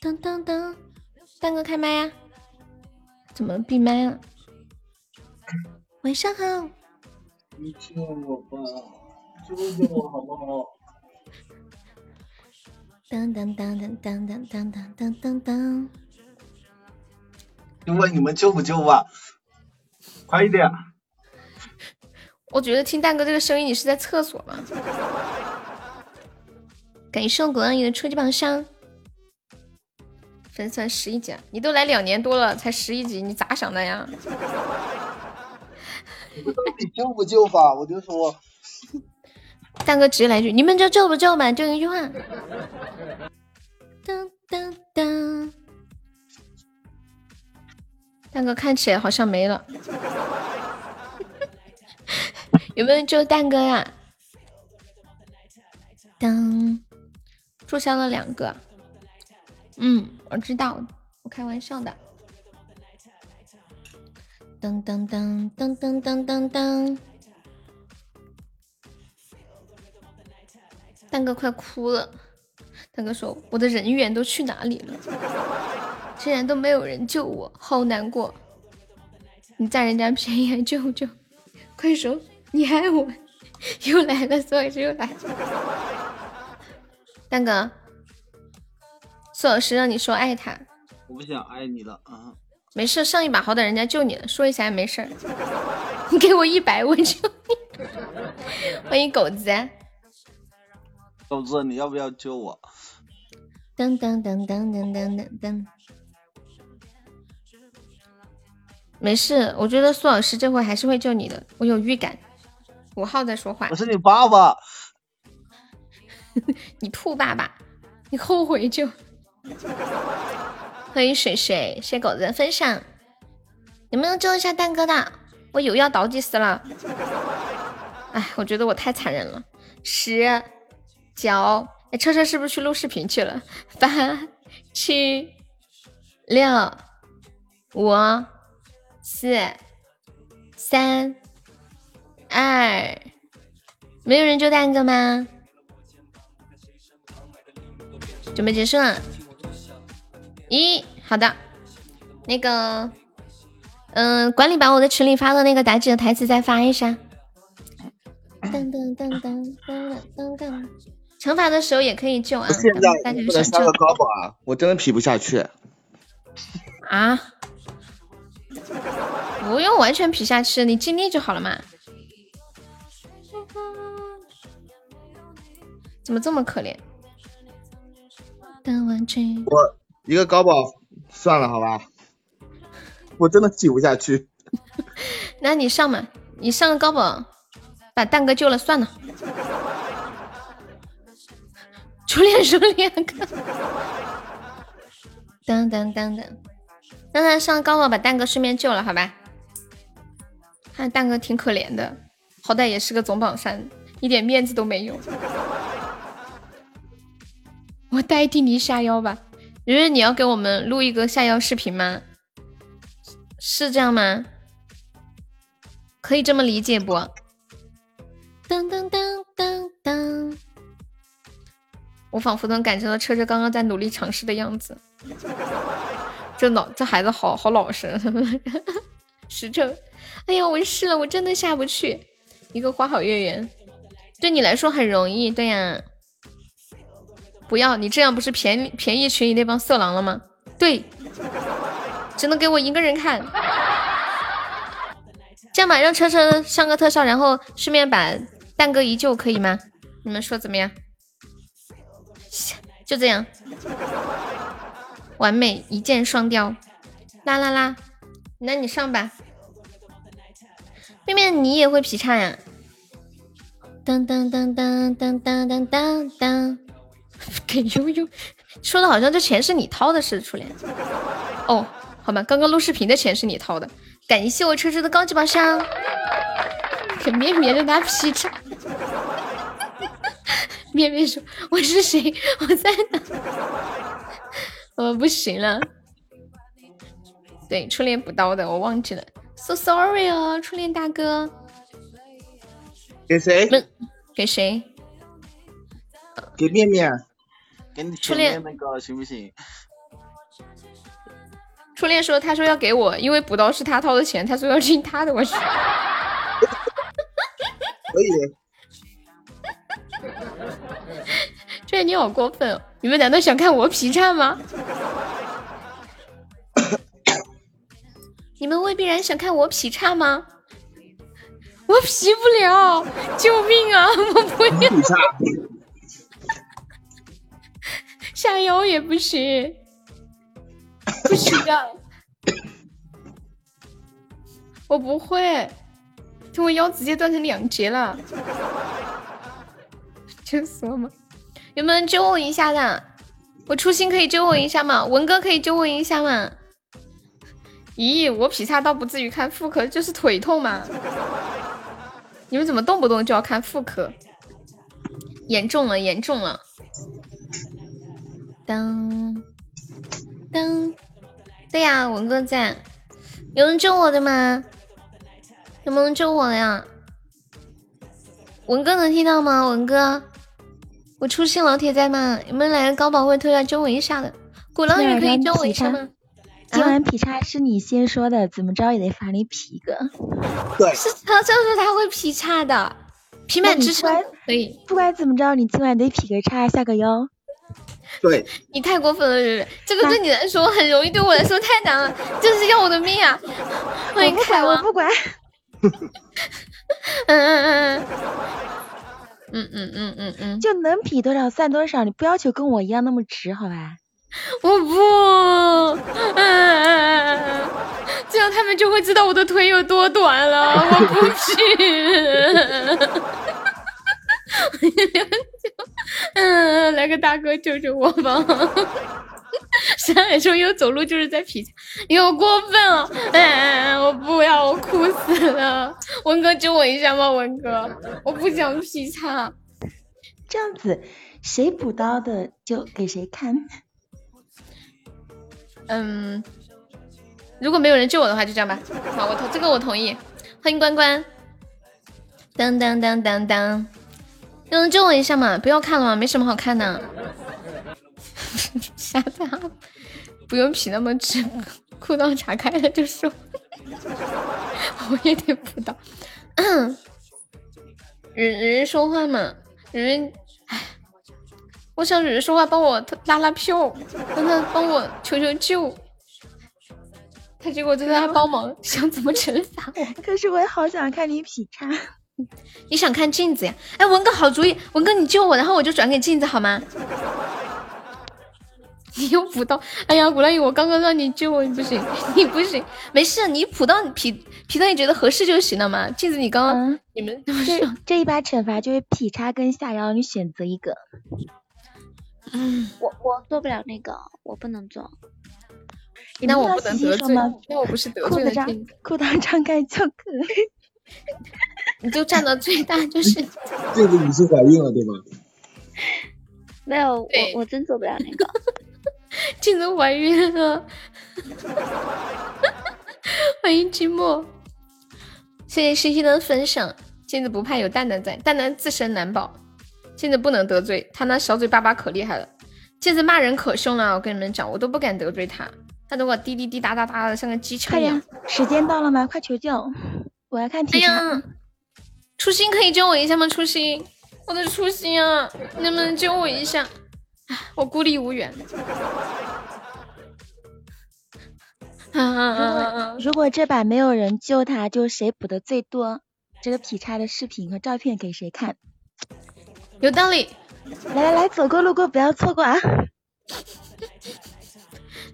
噔噔噔，蛋哥开麦呀？怎么闭麦了？晚上好。你救我吧，救救我好不好？噔噔噔噔噔噔噔噔噔噔噔。就问你们救不救吧？快一点！我觉得听蛋哥这个声音，你是在厕所吗？感谢我果阿姨的初级榜上。粉丝团十一级，你都来两年多了，才十一级，你咋想的呀？你救不救吧？我就说，蛋哥直接来句：你们就救不救嘛？就一句话。蛋哥看起来好像没了，有没有救蛋哥呀？当，注销了两个。嗯，我知道，我开玩笑的。噔噔噔噔噔噔噔噔，蛋哥快哭了。蛋哥说：“我的人缘都去哪里了？竟然都没有人救我，好难过。你占人家便宜还救救？快说你爱我！又来了，苏老师又来了。蛋哥。”苏老师让你说爱他，我不想爱你了啊！没事，上一把好歹人家救你了，说一下也没事儿。你给我一百，我救你。欢迎狗子，狗子，你要不要救我？噔噔噔噔噔噔噔噔。没事，我觉得苏老师这回还是会救你的，我有预感。五号在说话，我是你爸爸。你兔爸爸，你后悔就。欢迎水水，谢狗子的分享。有没有救一下蛋哥的？我有要倒计时了。哎，我觉得我太残忍了。十、九，哎，车车是不是去录视频去了？八、七、六、五、四、三、二，没有人救蛋哥吗？准备结束了。一，好的，那个，嗯，管理把我的群里发的那个妲己的台词再发一下。噔噔噔噔噔噔噔，惩罚的时候也可以救啊。现在不能上个高保啊，我真的皮不下去。啊？不用完全皮下去，你尽力就好了嘛。怎么这么可怜？我一个高保算了，好吧，我真的挤不下去。那你上嘛，你上个高保，把蛋哥救了算了。初恋说两个，等等等等，让他上高保把蛋哥顺便救了，好吧？看蛋哥挺可怜的，好歹也是个总榜三，一点面子都没有。我代替你下腰吧，圆圆，你要给我们录一个下腰视频吗？是这样吗？可以这么理解不？噔噔噔噔噔，我仿佛能感受到车车刚刚在努力尝试的样子。这老这孩子好好老实，实诚。哎呀，我试了，我真的下不去。一个花好月圆，对你来说很容易，对呀。不要，你这样不是便宜便宜群里那帮色狼了吗？对，只能给我一个人看。这样吧，让车车上个特效，然后顺便把蛋哥一救，可以吗？你们说怎么样？就这样，完美，一箭双雕。啦啦啦，那你上吧。面面，你也会劈叉呀？当当当当当当当当当。给悠悠说的好像这钱是你掏的似的，初恋。哦，好吧，刚刚录视频的钱是你掏的。感谢我车车的高级宝箱。给面面的打劈叉。面面说：“我是谁？我在哪？”我不行了。对，初恋补刀的，我忘记了。So sorry 哦，初恋大哥。给谁？给谁？给面面。给你初恋那个行不行？初恋说：“他说要给我，因为补刀是他掏的钱，他说要听他的。”我去：“可以。”初恋你好过分哦！你们难道想看我劈叉吗？你们未必然想看我劈叉吗？我劈不了，救命啊！我不要。下腰也不行，不行啊！我不会，这我腰直接断成两截了。就说嘛，有没有人救我一下的？我初心可以救我一下吗？文哥可以救我一下吗？咦，我劈叉倒不至于看妇科，就是腿痛嘛。你们怎么动不动就要看妇科？严重了，严重了。当当，对呀，文哥在，有人救我的吗？有没有人救我呀？文哥能听到吗？文哥，我出现老铁在吗？有没有来个高保会特效救我一下的？鼓浪屿可以救我一下吗？今晚劈叉是你先说的，怎么着也得罚你劈一个。对，是他就是他会劈叉的，劈满支撑可以。不管怎么着，你今晚得劈个叉下个腰。对，你太过分了，蕊蕊，这个对你来说很容易，对我来说太难了，这是要我的命啊！欢迎凯王，我不管。嗯嗯嗯嗯嗯嗯嗯嗯，就能比多少算多少，你不要求跟我一样那么直，好吧？我不，嗯，这样他们就会知道我的腿有多短了。我不去。嗯，来个大哥救救我吧！山海说又走路就是在劈叉，有过分了！哎，我不要，我哭死了！文哥救我一下吧？文哥，我不想劈叉。这样子，谁补刀的就给谁看。嗯，如果没有人救我的话，就这样吧。好，我同这个我同意。欢迎关关。当当当当当，有人救我一下嘛？不要看了嘛，没什么好看的。瞎子，不用皮那么直，裤裆岔开了就说。我也得补刀。人人说话嘛，人唉。我想人说话，帮我拉拉票，让他帮我求求救。他结果就在他帮忙，想怎么惩罚我。可是我也好想看你劈叉。你想看镜子呀？哎，文哥好主意，文哥你救我，然后我就转给镜子好吗？你又补刀，哎呀，古兰雨，我刚刚让你救我，你不行，你不行，没事，你补到劈劈到你觉得合适就行了嘛。镜子，你刚刚你们这这一把惩罚就是劈叉跟下腰，你选择一个。嗯，我我做不了那个，我不能做。那我不能得罪，那我不是得罪了裤子裤裆张开就可以，你就占到最大就 是。这个你是怀孕了对吗？没有，我我真做不了那个。镜子怀孕了，欢迎寂寞，谢谢星星的分享。镜子不怕有蛋蛋在，蛋蛋自身难保。镜子不能得罪他，那小嘴巴巴可厉害了。镜子骂人可凶了，我跟你们讲，我都不敢得罪他。他如果滴滴滴答答答的，像个机枪一样。时间到了吗？快求救！我要看题。哎呀，初心可以救我一下吗？初心，我的初心啊，能不能救我一下？唉，我孤立无援。如果这把没有人救他，就谁补的最多，这个劈叉的视频和照片给谁看？有道理，来来来，走过路过不要错过啊！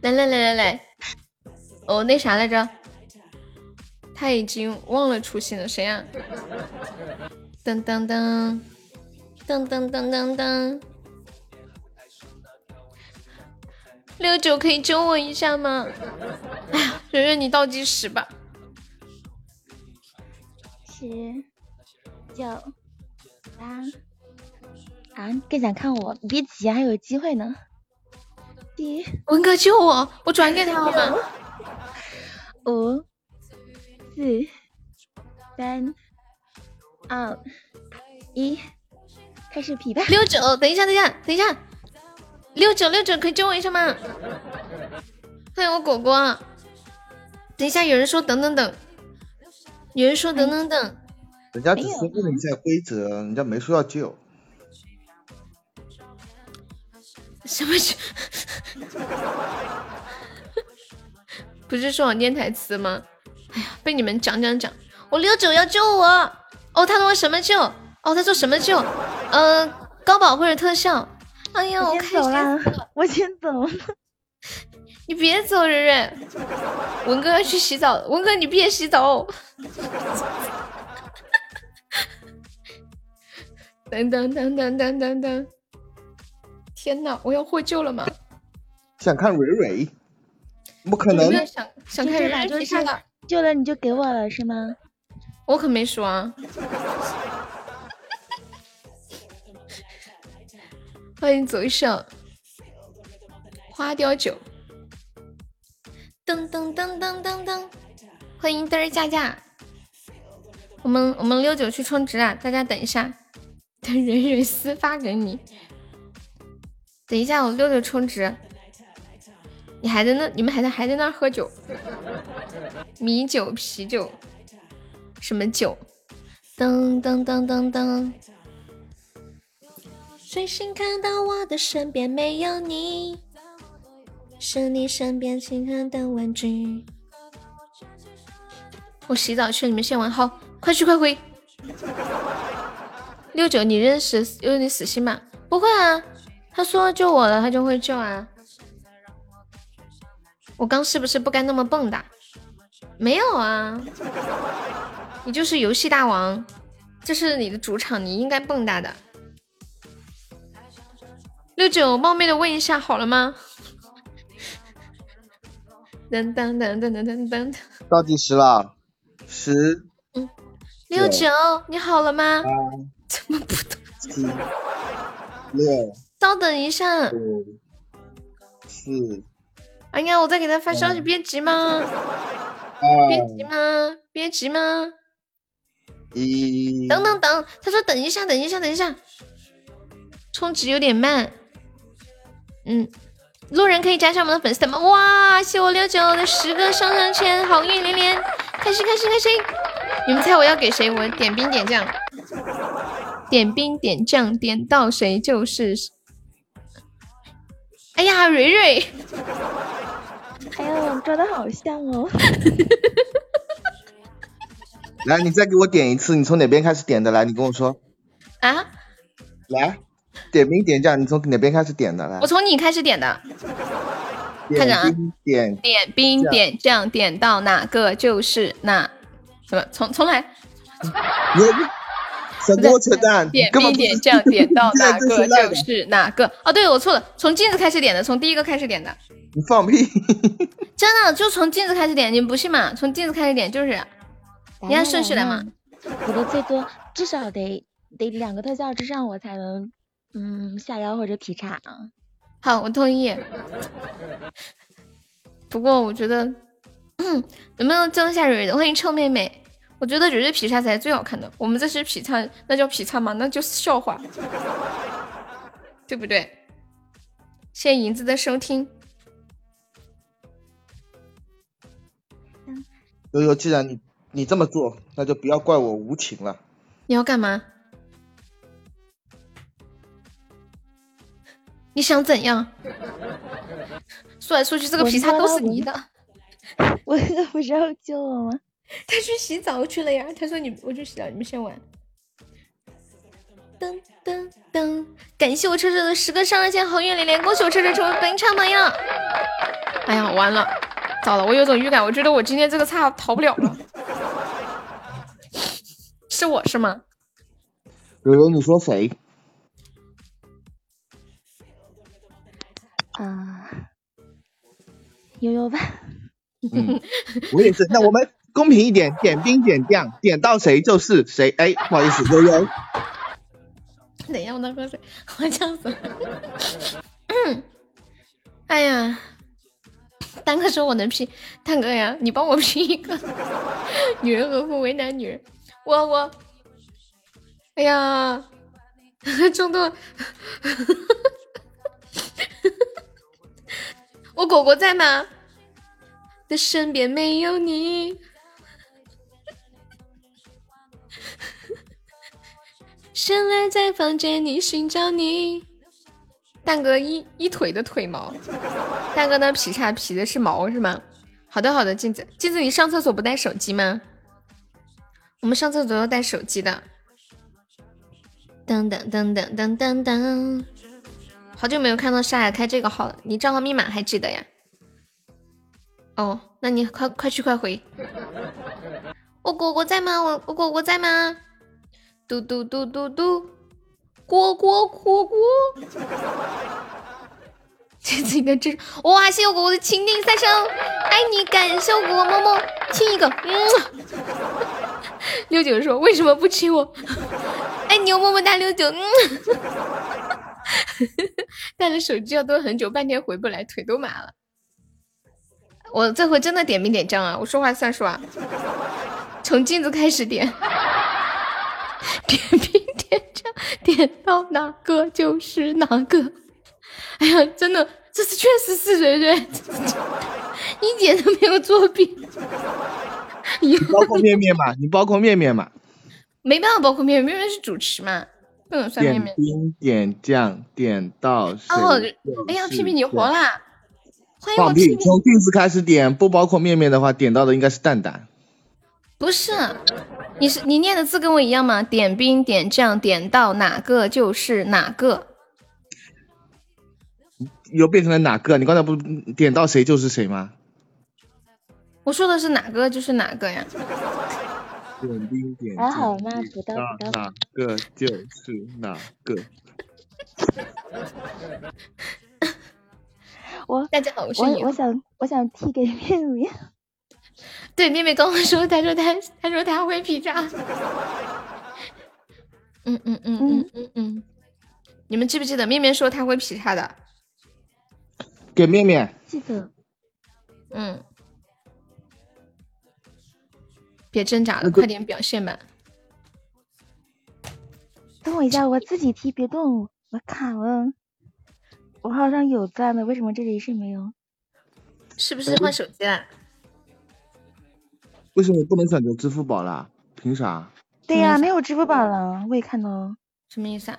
来来来来来，哦，那啥来着？他已经忘了初心了，谁呀？噔噔噔噔噔噔噔噔，六九可以救我一下吗？哎呀，圆圆你倒计时吧，十九八。啊，更想看我？你别急，还有机会呢。第文哥救我，我转给他好吗？五、四、三、二、一，开始匹配。六九，等一下，等一下，等一下，六九六九，可以救我一下吗？欢迎我果果。等一下，有人说等等等，有人说等等等。人家只是问了一下规则，人家没说要救。什么？不是说我念台词吗？哎呀，被你们讲讲讲。我六九要救我。哦，他说什么救？哦，他说什么救？嗯，高保或者特效。哎呀，我先走了，我先走了。你别走，蕊蕊。文哥要去洗澡，文哥你别洗澡。等等等等等等等。天呐，我要获救了吗？想看蕊蕊？不可能。想想看蕊蕊，就是救了你就给我了是吗？我可没说啊。欢迎左手花雕酒。噔噔噔噔噔噔，欢迎嘚儿佳佳。我们我们六九去充值啊！大家等一下，等蕊蕊私发给你。等一下，我六六充值。你还在那？你们还在还在那喝酒？米酒、啤酒，什么酒？噔噔噔噔噔。最新看到我的身边没有你，是你身边亲爱的玩具。我洗澡去了，你们先玩好，快去快回。六九，你认识有你死心吗？不会啊，他说救我了，他就会救啊。我刚是不是不该那么蹦跶？没有啊，你就是游戏大王，这是你的主场，你应该蹦跶的。六九，冒昧的问一下，好了吗？噔噔噔噔噔噔噔。倒计时了，十。嗯。六九，你好了吗？怎么不动？七。六。稍等一下。五。四。哎呀，我在给他发消息，别急嘛。别急嘛，别急嘛。一。等等等，他说等一下，等一下，等一下。充值有点慢。嗯，路人可以加上我们的粉丝团吗？哇，谢我六九的十个上上签，好运连连，开心开心开心！你们猜我要给谁？我点兵点将，点兵点将，点到谁就是。哎呀，蕊蕊！哎呀，我们抓的好像哦。来，你再给我点一次，你从哪边开始点的？来，你跟我说。啊？来。点兵点将，你从哪边开始点的？来，我从你开始点的。看着啊，点点兵点将，点到哪个就是哪。什么？重重来。什么扯淡？点兵点将，点到 哪个就是哪个。哦，对我错了，从镜子开始点的，从第一个开始点的。你放屁！真的就从镜子开始点，你们不信吗？从镜子开始点就是，你按顺序来嘛。我的最多至少得得两个特效之上，我才能。嗯，下腰或者劈叉啊。好，我同意。不过我觉得，嗯、能不能救一下蕊蕊？欢迎臭妹妹。我觉得绝对劈叉才是最好看的。我们这是劈叉，那叫劈叉吗？那就是笑话，对不对？谢谢银子的收听。悠悠，既然你你这么做，那就不要怪我无情了。你要干嘛？你想怎样？说来说去，这个劈叉都是你的。我哥不是要救我吗？他去洗澡去了呀。他说你我去洗澡，你们先玩。噔噔噔！感谢我车车的十个上上签，好运连连，恭喜我车车成为本场榜样。哎呀，完了，糟了！我有种预感，我觉得我今天这个差逃不了了。是我是吗？柔柔，你说谁？啊，悠悠吧。嗯，我也是。那我们公平一点，点兵点将，点到谁就是谁。哎，不好意思，悠悠。等一下，我能喝水，我呛死了。嗯，哎呀，蛋哥说我能拼，蛋哥呀，你帮我拼一个。女人何苦为难女人？我我，哎呀，中毒。我果果在吗？的身边没有你。深爱在房间里寻找你。蛋哥一一腿的腿毛，蛋哥的劈叉劈的是毛是吗？好的好的，镜子镜子，你上厕所不带手机吗？我们上厕所要带手机的。噔噔噔噔噔噔噔。好久没有看到沙海开这个号了，你账号密码还记得呀？哦，那你快快去快回。我果果在吗？我我果果在吗？嘟嘟嘟嘟嘟，果果果果。这次应该这哇！谢谢我果果的情定三生，爱你，感谢果果么么，亲一个。嗯。六九说为什么不亲我？爱你，么么哒，六九。嗯。带了手机要蹲很久，半天回不来，腿都麻了。我这回真的点名点将啊！我说话算数啊！从镜子开始点，点兵点将，点到哪个就是哪个。哎呀，真的，这次确实是蕊蕊，一点都没有作弊。你包括面面嘛？你包括面面嘛？没办法，包括面面，面面是主持嘛。不能算面点面。兵点将点到谁哦，哎呀，屁屁你活啦！欢迎我！屁屁。从镜子开始点，不包括面面的话，点到的应该是蛋蛋。不是，你是你念的字跟我一样吗？点兵点将点到哪个就是哪个。又变成了哪个？你刚才不是点到谁就是谁吗？我说的是哪个就是哪个呀？点兵点还好将嘛，补刀补刀。哪个就是哪个。我大家好，我是我我想我想踢给面面。对，妹妹刚刚说，她说她她说她会劈叉。嗯嗯嗯嗯嗯嗯，你们记不记得面面说她会劈叉的？给面面，记得。嗯，别挣扎了，快点表现吧。等我一下，我自己踢，别动，我卡了。我好像有赞的，为什么这里是没有？是不是换手机了？为什么不能选择支付宝啦？凭啥？对呀、没有支付宝了，我也看到了，什么意思啊？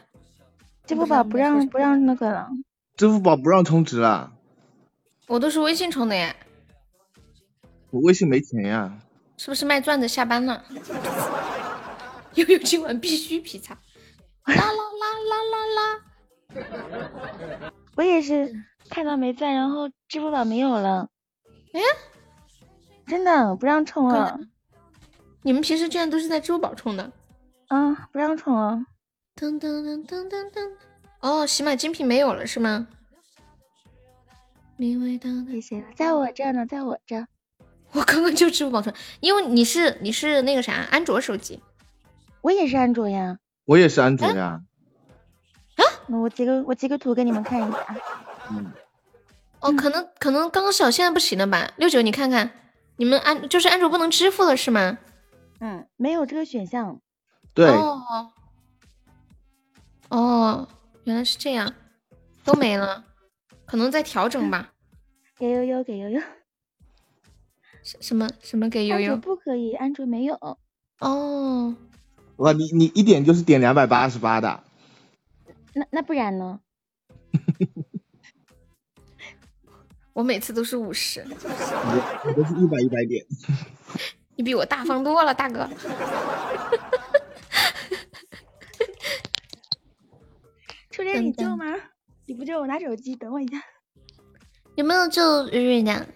支付宝不让不让那个了。支付宝不让充值了，我都是微信充的耶，我微信没钱呀。是不是卖钻的下班了？悠悠今晚必须劈叉！啦啦啦啦啦啦！我也是看到没赞，然后支付宝没有了。哎，真的不让充了。你们平时居然都是在支付宝充的？啊，不让充了。噔噔噔噔噔噔。哦，喜马精品没有了是吗？在我这儿呢，在我这儿。我刚刚就支付宝充，因为你是你是那个啥安卓手机，我也是安卓呀。我也是安卓呀。那我截个我截个图给你们看一下。嗯。哦，可能可能刚刚小现在不行了吧？六九，你看看，你们安就是安卓不能支付了是吗？嗯，没有这个选项。对。哦，哦，原来是这样，都没了，可能在调整吧。给悠悠，给悠悠。什什么什么给悠安卓悠？不可以，安卓没有。哦，哇，你你一点就是点两百八十八的，那那不然呢？我每次都是五十，我我都是一百一百点。你比我大方多了，大哥。初恋，你救吗？你不救我拿手机，等我一下。有没有救蕊蕊的？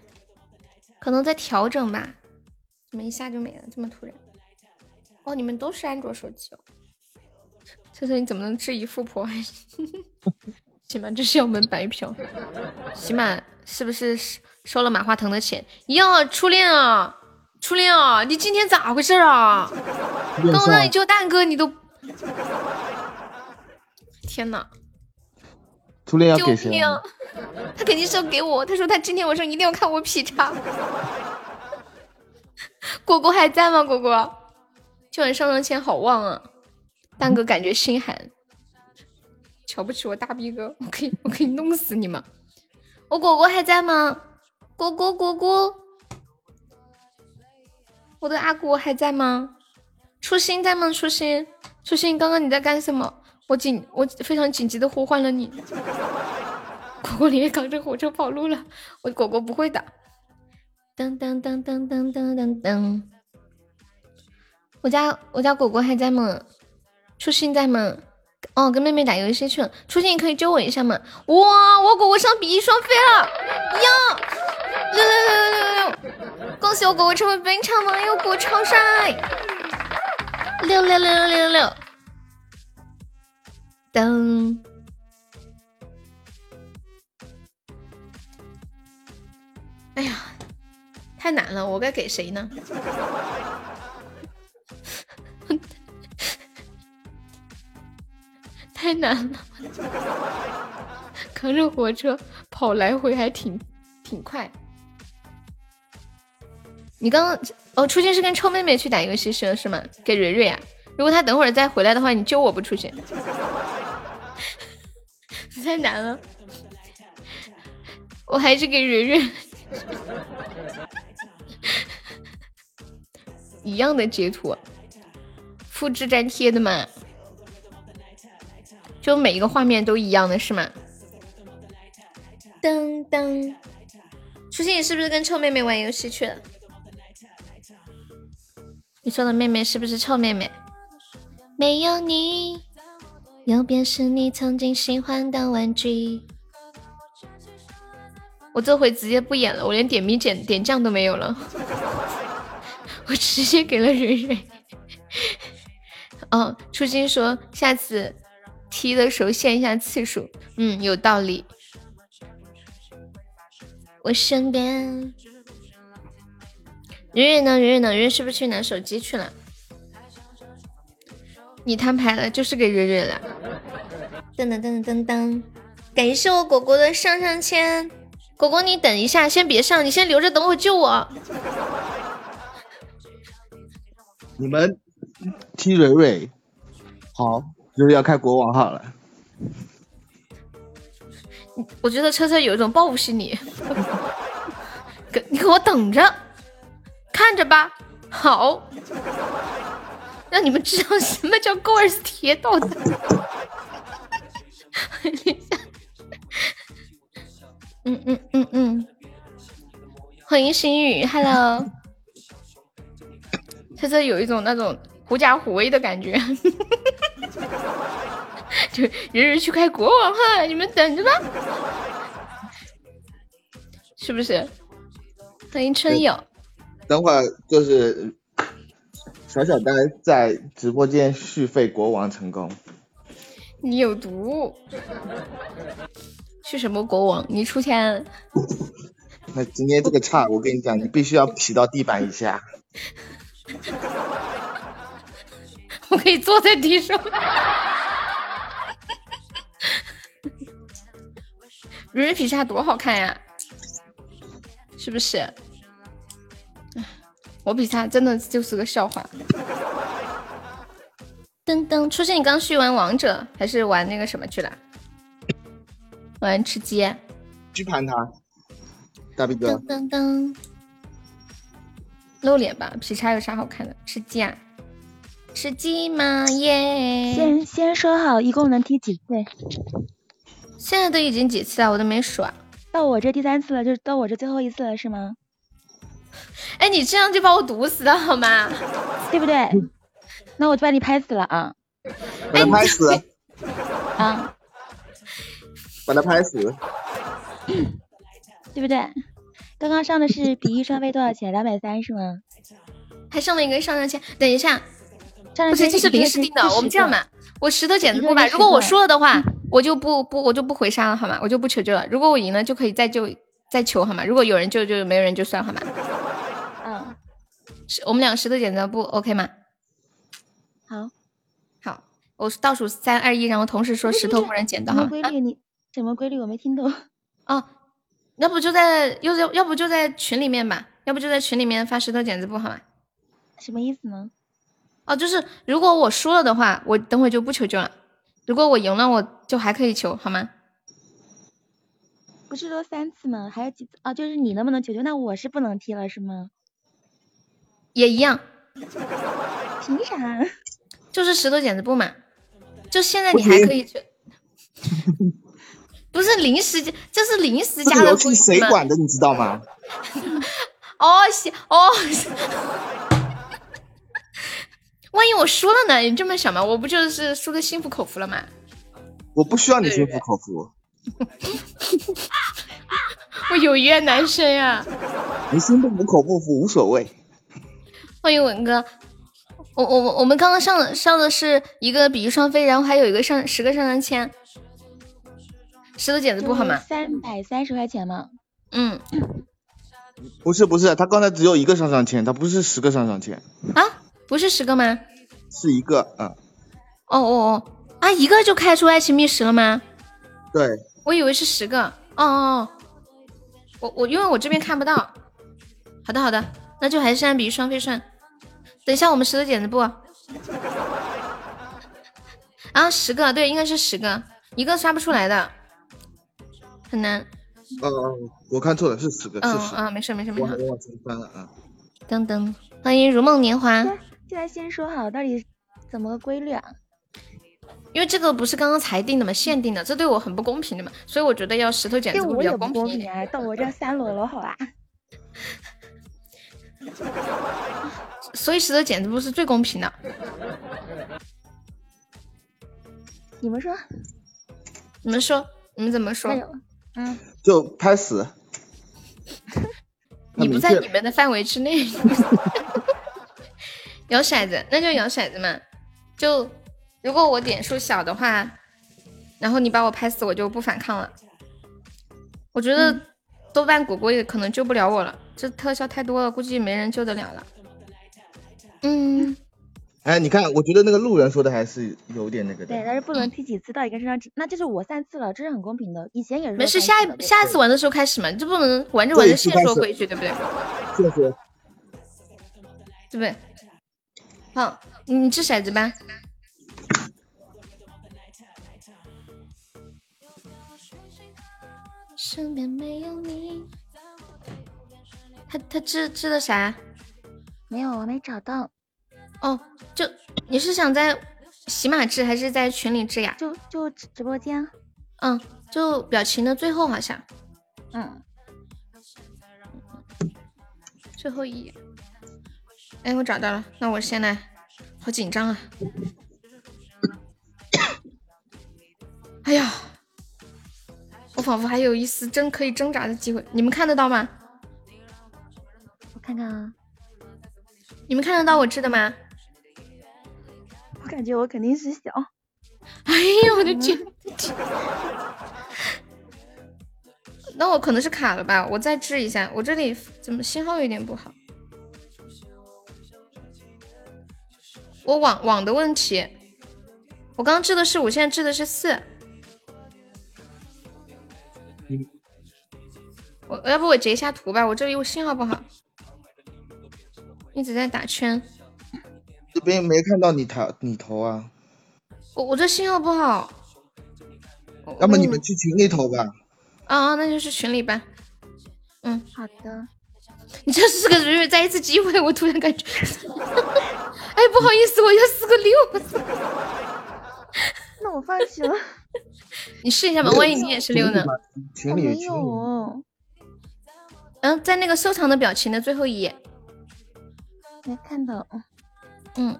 可能在调整吧。怎么一下就没了？这么突然？哦，你们都是安卓手机哦。翠翠，你怎么能质疑富婆？起码这是要我们白嫖。起码是不是收了马化腾的钱？哟，初恋啊，初恋啊，你今天咋回事啊？刚我让你救蛋哥，你都 天呐！初恋要救给谁命！？他肯定是要给我。他说他今天晚上一定要看我劈叉。果果还在吗？果果，今晚上上签好旺啊！蛋哥感觉心寒，瞧不起我大逼哥，我可以我可以弄死你们！我果果还在吗？果果果果，我的阿果还在吗？初心在吗？初心，初心，刚刚你在干什么？我紧，我非常紧急的呼唤了你。果果你也赶着火车跑路了，我果果不会的。噔噔噔噔噔噔噔噔，我家我家果果还在吗？初心在吗？哦，跟妹妹打游戏去了。初心，你可以救我一下吗？哇，我果果上比翼双飞了！呀，六六六六六六！恭喜我果果成为本场网友，果果超帅！六六六六六六！噔。哎呀，太难了，我该给谁呢？太难了，扛着火车跑来回还挺挺快。你刚刚哦，初心是跟臭妹妹去打游戏去了是吗？给蕊蕊啊？如果他等会儿再回来的话，你救我不出去，太难了。我还是给蕊蕊 一样的截图，复制粘贴的嘛。就每一个画面都一样的是吗？噔噔，初心，你是不是跟臭妹妹玩游戏去了？你说的妹妹是不是臭妹妹？没有你，右边是你曾经喜欢的玩具。我这回直接不演了，我连点名点点将都没有了，我直接给了蕊蕊。哦，初心说下次踢的时候限一下次数，嗯，有道理。我身边，蕊蕊呢？蕊蕊呢？蕊蕊是不是去拿手机去了？你摊牌了，就是给蕊蕊了。噔噔噔噔噔，感谢我果果的上上签。果果，你等一下，先别上，你先留着，等会救我。你们踢蕊蕊，好，就是要开国王号了。我觉得车车有一种报复心理，给你给我等着，看着吧，好，让你们知道什么叫高尔斯铁道的。嗯嗯嗯嗯，欢迎心雨，Hello，车车有一种那种狐假虎威的感觉。就人人去开国王哈，你们等着吧，是不是？欢迎春友。等会儿就是小小呆在直播间续费国王成功。你有毒！去什么国王？你出钱。那今天这个差，我跟你讲，你必须要劈到地板以下。我可以坐在地上。蕊蕊劈叉多好看呀，是不是？我比他真的就是个笑话。噔噔，初心，你刚续完王者还是玩那个什么去了？玩吃鸡？去盘他，大逼哥。噔噔，露脸吧，劈叉有啥好看的？吃鸡啊？吃鸡吗？耶！先先说好，一共能踢几次？现在都已经几次了，我都没数啊。到我这第三次了，就到我这最后一次了，是吗？哎，你这样就把我毒死了好吗？对不对？那我就把你拍死了啊！把他拍死！啊！把他拍死！对不对？刚刚上的是比翼双飞多少钱？两百三是吗？还上了一个上上签。等一下，不是这是临时定的。我们这样吧，我石头剪子布吧。如果我输了的话。我就不不我就不回杀了好吗？我就不求救了。如果我赢了，就可以再救再求好吗？如果有人救就没有人就算好吗？嗯，是我们两个石头剪子布 OK 吗？好，好，我倒数三二一，然后同时说石头布人剪刀。什么规律？你什么规律？我没听懂。哦，要不就在要要要不就在群里面吧？要不就在群里面发石头剪子布好吗？什么意思呢？哦，就是如果我输了的话，我等会就不求救了。如果我赢了，我就还可以求，好吗？不是说三次吗？还有几次啊？就是你能不能求救？那我是不能踢了，是吗？也一样。凭啥？就是石头剪子布嘛。就现在你还可以去。不是临时，这是临时加的规矩谁管的？你知道吗？哦，行哦。万一我输了呢？你这么想吗？我不就是输的心服口服了吗？我不需要你心服口服。我有约男生呀。你心不服口不服无所谓。欢迎文哥，我我我们刚刚上的上的是一个比翼双飞，然后还有一个上十个上上签，石头剪子布好吗？三百三十块钱吗？嗯。不是不是，他刚才只有一个上上签，他不是十个上上签。啊？不是十个吗？是一个，啊。哦哦哦，啊，一个就开出爱情密室了吗？对。我以为是十个。哦哦，我我因为我这边看不到。好的好的，那就还是按比双飞算。等一下，我们石头剪子布。啊，十个，对，应该是十个，一个刷不出来的，很难。哦哦，我看错了，是十个，是十。啊，没事没事没事。我往前翻了啊。噔噔。欢迎如梦年华。现在先说好，到底怎么个规律啊？因为这个不是刚刚才定的嘛，限定的，这对我很不公平的嘛，所以我觉得要石头剪子布也公平啊！到我这三楼了，好吧？所以石头剪子布是最公平的。你们说？你们说？你们怎么说嗯，就拍死。你不在你们的范围之内。摇骰子，那就摇骰子嘛。就如果我点数小的话，然后你把我拍死，我就不反抗了。我觉得豆瓣果果也可能救不了我了，这特效太多了，估计没人救得了了。嗯，哎，你看，我觉得那个路人说的还是有点那个的。对，但是不能踢几次到一个身上，那就是我三次了，这是很公平的。以前也是。没事，下一下一次玩的时候开始嘛，就不能玩着玩着线说规矩，对不对？确实。对不对？好，你掷骰子吧。身边没有你。他他掷掷的啥？没有，我没找到。哦，就你是想在喜马掷还是在群里掷呀？就就直播间。嗯，就表情的最后好像。嗯。最后一页。哎，我找到了，那我先来。好紧张啊！哎呀，我仿佛还有一丝真可以挣扎的机会，你们看得到吗？我看看啊，你们看得到我治的吗？我感觉我肯定是小。哎呀，我的天！那我可能是卡了吧？我再治一下，我这里怎么信号有点不好？我网网的问题，我刚掷的是五，现在掷的是四。我要不我截一下图吧，我这里我信号不好，一直在打圈。这边没看到你头你头啊？我我这信号不好。要么你们去群里投吧。啊啊，那就是群里吧。嗯，好的。你这四个人再一次机会，我突然感觉，哎，不好意思，我要四个六。那我放弃了。你试一下吧，万一你也是六呢？群里没有。嗯，在那个收藏的表情的最后一页。没看到。嗯。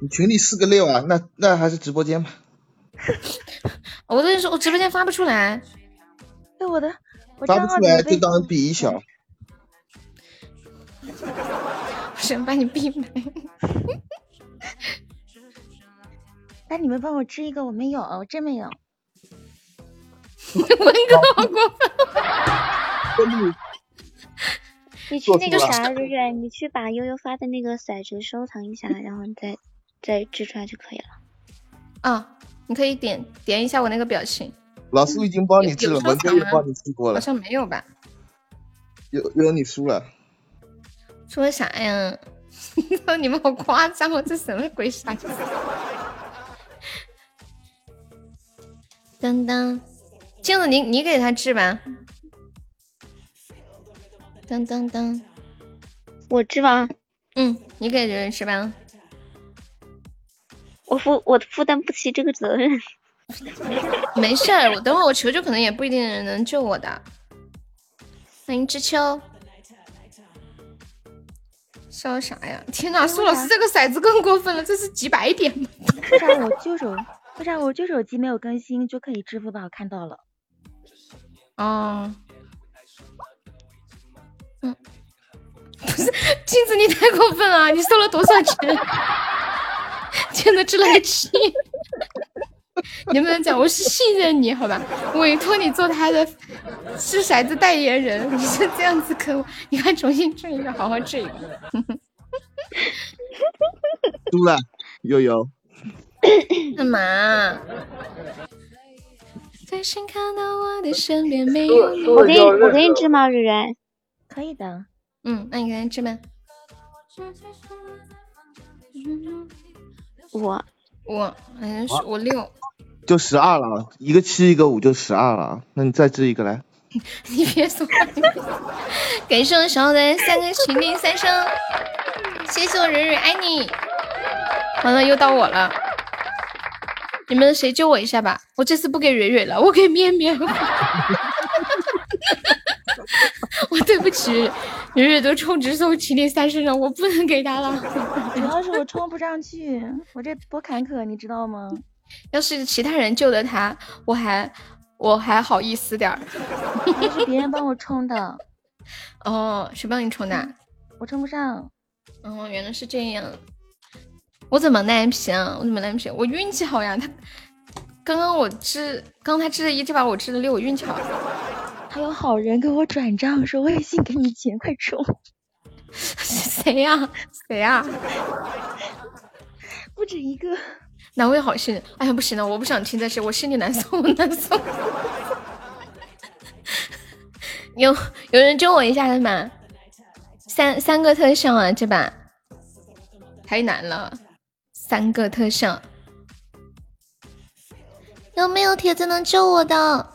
你群里四个六啊？那那还是直播间吧。我跟你说，我直播间发不出来。哎，我的。发不出来就当比一小。我想把你闭麦。那你们帮我织一个，我没有，我真没有。文哥好过分。你去那个啥，瑞瑞，你去把悠悠发的那个骰子收藏一下，然后你再再织出来就可以了。啊，你可以点点一下我那个表情。老师已经帮你治了，文哥也帮你治过了。好像没有吧？有有你输了。输了啥呀？你们好夸张哦！这什么鬼傻？当当，镜子你你给他治吧。当当当，我治吧。嗯，你给人治吧。我负我负担不起这个责任。没事儿，我等会我求求可能也不一定能救我的。欢迎知秋，笑啥呀？天哪，苏老师这个骰子更过分了，这是几百点吗？为啥我旧手为啥我旧手机没有更新就可以支付宝看到了？哦，嗯，不是镜子你太过分了，你收了多少钱？真的只来气。能不能讲？我是信任你，好吧？委托你做他的掷骰子代言人，你是这样子可恶！你快重新掷一个，好好掷一个。输了，悠悠。干嘛？在先看到我的身边没有你。我给你，我给你掷吗，蕊蕊？可以的。嗯，那你给他掷呗。我我嗯是我六。就十二了，一个七一个五就十二了，那你再掷一个来。你别说话，感谢我小的三个群里三声，谢谢我蕊蕊爱你。完了又到我了，你们谁救我一下吧？我这次不给蕊蕊了，我给面面。我对不起，蕊蕊都充值送麒麟三身了，我不能给他了。主要是我充不上去，我这多坎坷，你知道吗？要是其他人救的他，我还我还好意思点儿。那是别人帮我充的。哦，谁帮你充的？我充不上。哦，原来是这样。我怎么烂皮啊？我怎么烂皮？我运气好呀！他刚刚我治，刚他治了一，这把我治了六，我运气好。还有好人给我转账，说微信给你钱，快充。谁呀？谁呀？不止一个。哪位好心人？哎呀，不行了，我不想听这些，我心里难受，我 难受。有有人救我一下的吗？三三个特效啊，这把太难了，三个特效，有没有铁子能救我的？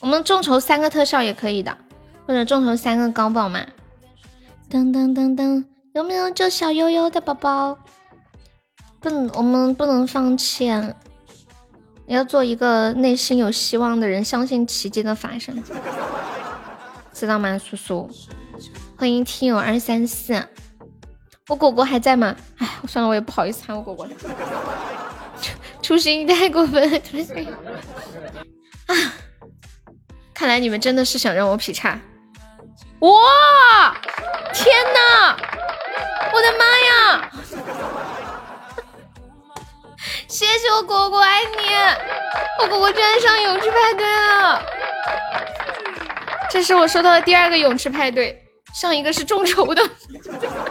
我们众筹三个特效也可以的，或者众筹三个高宝嘛。噔噔噔噔，有没有救小悠悠的宝宝？不能，我们不能放弃，要做一个内心有希望的人，相信奇迹的发生，知道吗，叔叔？欢迎听友二三四，我果果还在吗？哎，算了，我也不好意思喊我果果了，初心太过分，啊！看来你们真的是想让我劈叉！哇，天哪，我的妈呀！谢谢我果果，爱你！我果果居然上泳池派对了，这是我收到的第二个泳池派对，上一个是众筹的，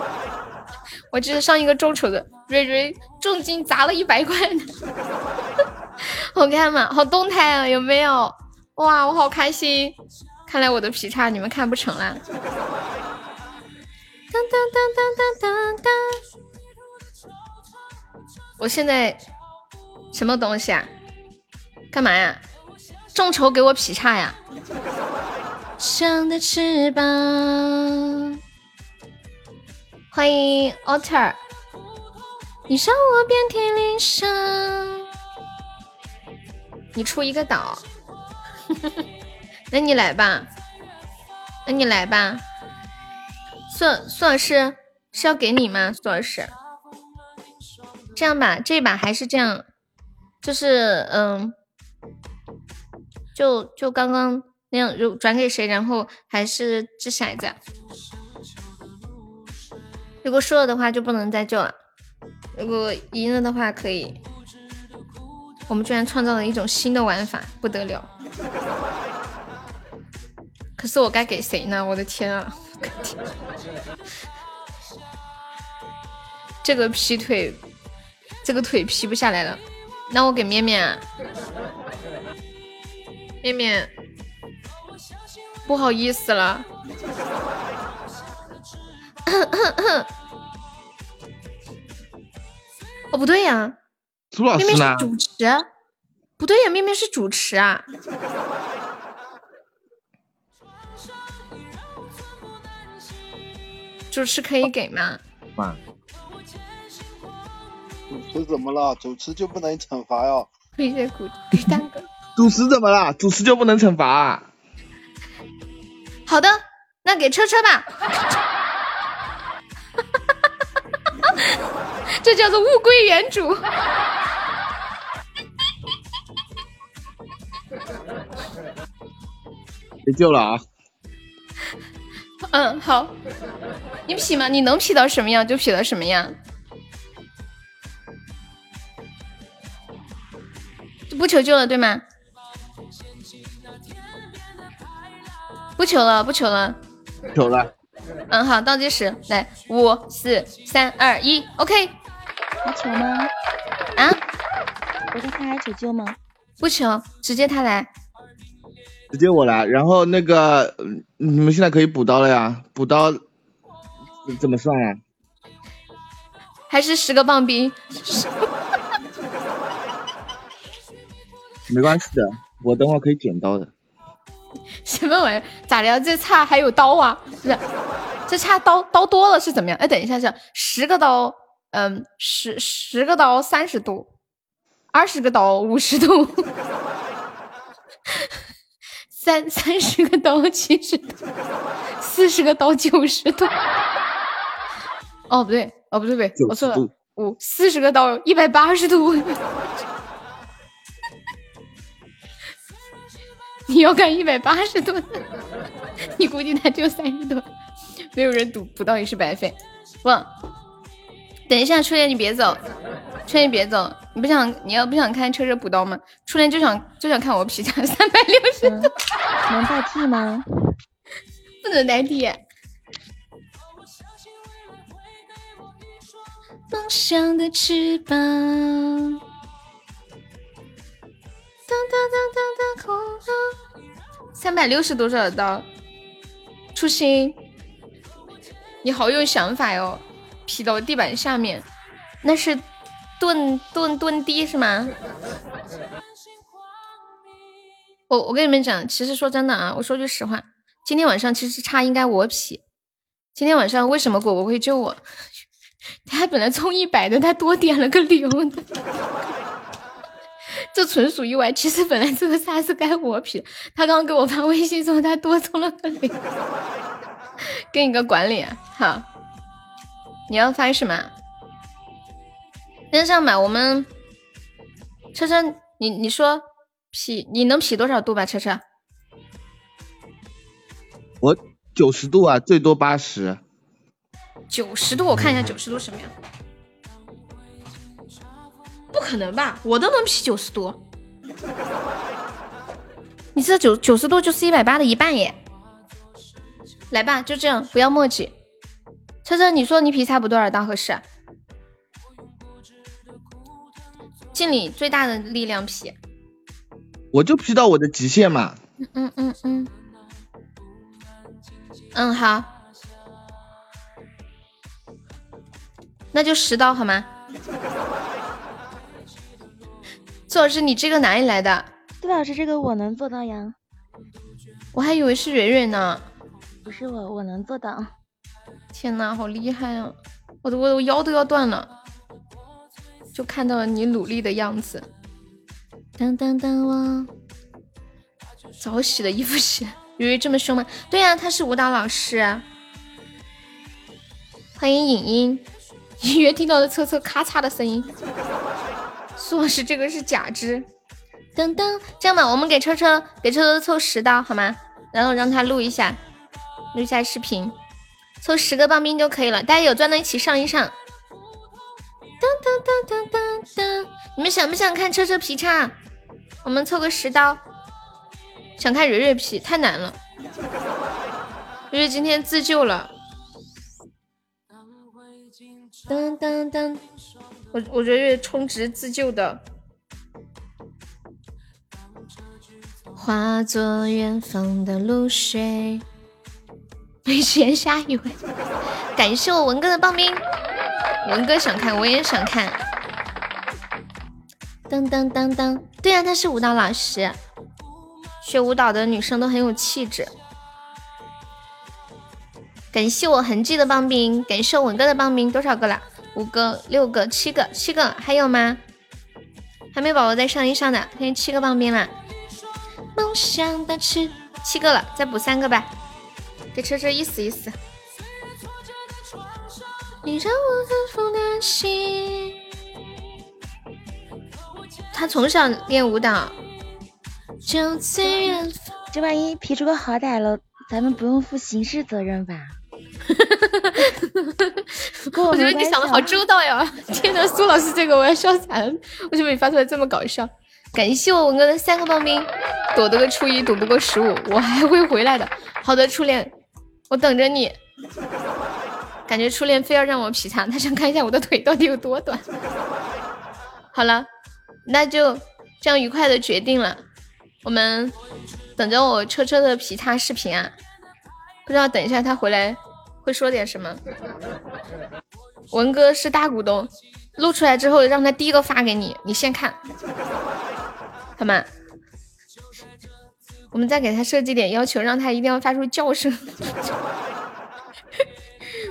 我记得上一个众筹的瑞瑞重金砸了一百块，好看吗？好动态啊，有没有？哇，我好开心！看来我的劈叉你们看不成了。当当当当当当当！我现在什么东西啊？干嘛呀？众筹给我劈叉呀！生的翅膀，欢迎 Otter，你让我遍体鳞伤。你出一个岛。那你来吧，那你来吧。苏苏老师是要给你吗？苏老师，这样吧，这把还是这样，就是嗯，就就刚刚那样，如转给谁，然后还是掷骰子。如果输了的话就不能再救了，如果赢了的话可以。我们居然创造了一种新的玩法，不得了！可是我该给谁呢？我的天啊！这个劈腿，这个腿劈不下来了。那我给面面啊，面面，不好意思了。哦，不对呀。苏老师呢？主持？不对呀，面面是主持啊。主持可以给吗？妈。主持怎么了？主持就不能惩罚呀？可给鼓给蛋哥。主持怎么了？主持就不能惩罚？啊好的，那给车车吧。这叫做物归原主。别救了啊！嗯，好，你劈吗？你能劈到什么样就劈到什么样，不求救了对吗？不求了，不求了，求了。嗯，好，倒计时，来，五、四、三、二、一，OK。还求吗？啊？我叫他还求救吗？不求，直接他来。直接我来，然后那个你们现在可以补刀了呀？补刀怎么算呀？还是十个棒冰？没关系的，我等会可以剪刀的。什么玩意？咋的？这差还有刀啊？不是，这差刀刀多了是怎么样？哎，等一下，是十个刀，嗯，十十个刀三十度，二十个刀五十度，三三十个刀七十度，四十个刀九十度。哦，不对，哦不对不对，我错了，五四十个刀一百八十度。你要干一百八十度，你估计他只有三十吨，没有人赌，不到也是白费。不，等一下，初恋你别走，初恋别走，你不想你要不想看车车补刀吗？初恋就想就想看我劈叉三百六十度，能代替吗？不能代替。梦想的翅膀，当当当当当，空三百六十多少刀？初心，你好有想法哟！劈到地板下面，那是蹲蹲蹲地是吗？我我跟你们讲，其实说真的啊，我说句实话，今天晚上其实差应该我劈。今天晚上为什么果果会救我？他本来充一百的，他多点了个零的，这纯属意外。其实本来这个杀是该我劈，他刚刚给我发微信说他多充了个零，给你个管理好。你要发什么？那这样吧，我们车车，你你说劈你能劈多少度吧？车车，我九十度啊，最多八十。九十度，我看一下九十度什么样？不可能吧，我都能劈九十度。你这九九十度就是一百八的一半耶！来吧，就这样，不要墨迹。车车，你说你劈差不多少刀合适？尽你最大的力量劈。我就劈到我的极限嘛。嗯嗯嗯嗯。嗯，好。那就十刀好吗？苏老师，你这个哪里来的？杜老师，这个我能做到呀。我还以为是蕊蕊呢。不是我，我能做到。天呐，好厉害啊！我的我我腰都要断了，就看到了你努力的样子。当当当哇！早洗的衣服洗，蕊蕊这么凶吗？对呀，他是舞蹈老师。欢迎影音。隐约听到了车车咔嚓的声音，苏老师这个是假肢。噔噔，这样吧，我们给车车给车车凑十刀好吗？然后让他录一下，录一下视频，凑十个棒冰就可以了。大家有钻的一起上一上。噔噔噔噔噔噔，你们想不想看车车劈叉？我们凑个十刀。想看蕊蕊劈太难了，蕊蕊今天自救了。当当当，我我觉得充值自救的，化作远方的露水。没钱下一位，感谢我文哥的棒冰，文哥想看，我也想看。噔噔噔噔，对呀，他是舞蹈老师，学舞蹈的女生都很有气质。感谢我痕迹的棒冰，感谢文哥的棒冰，多少个了？五个、六个、七个、七个，还有吗？还没宝宝再上一上的，现在七个棒冰了。梦想的翅，七个了，再补三个吧，给车车意思意思。你让我很负担心。他从小练舞蹈，就在远方。这万一皮出个好歹了，咱们不用负刑事责任吧？我觉得你想的好周到呀！天呐，苏老师这个我要笑惨了！为什么你发出来这么搞笑？感谢我文哥的三个棒冰，躲得个初一，躲不过十五，我还会回来的。好的，初恋，我等着你。感觉初恋非要让我劈叉，他想看一下我的腿到底有多短。好了，那就这样愉快的决定了。我们等着我车车的劈叉视频啊！不知道等一下他回来。会说点什么？文哥是大股东，录出来之后让他第一个发给你，你先看，好吗？我们再给他设计点要求，让他一定要发出叫声。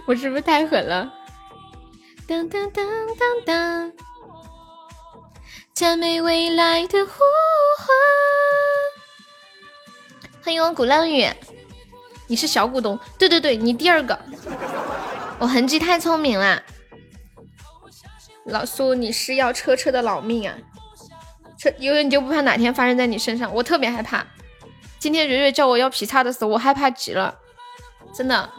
我是不是太狠了？当当当当当！赞美未来的呼唤。欢迎我鼓浪屿，你是小股东？对对对，你第二个。我痕迹太聪明了，老苏，你是要车车的老命啊！车因为，你就不怕哪天发生在你身上？我特别害怕。今天蕊蕊叫我要劈叉的时候，我害怕极了，真的。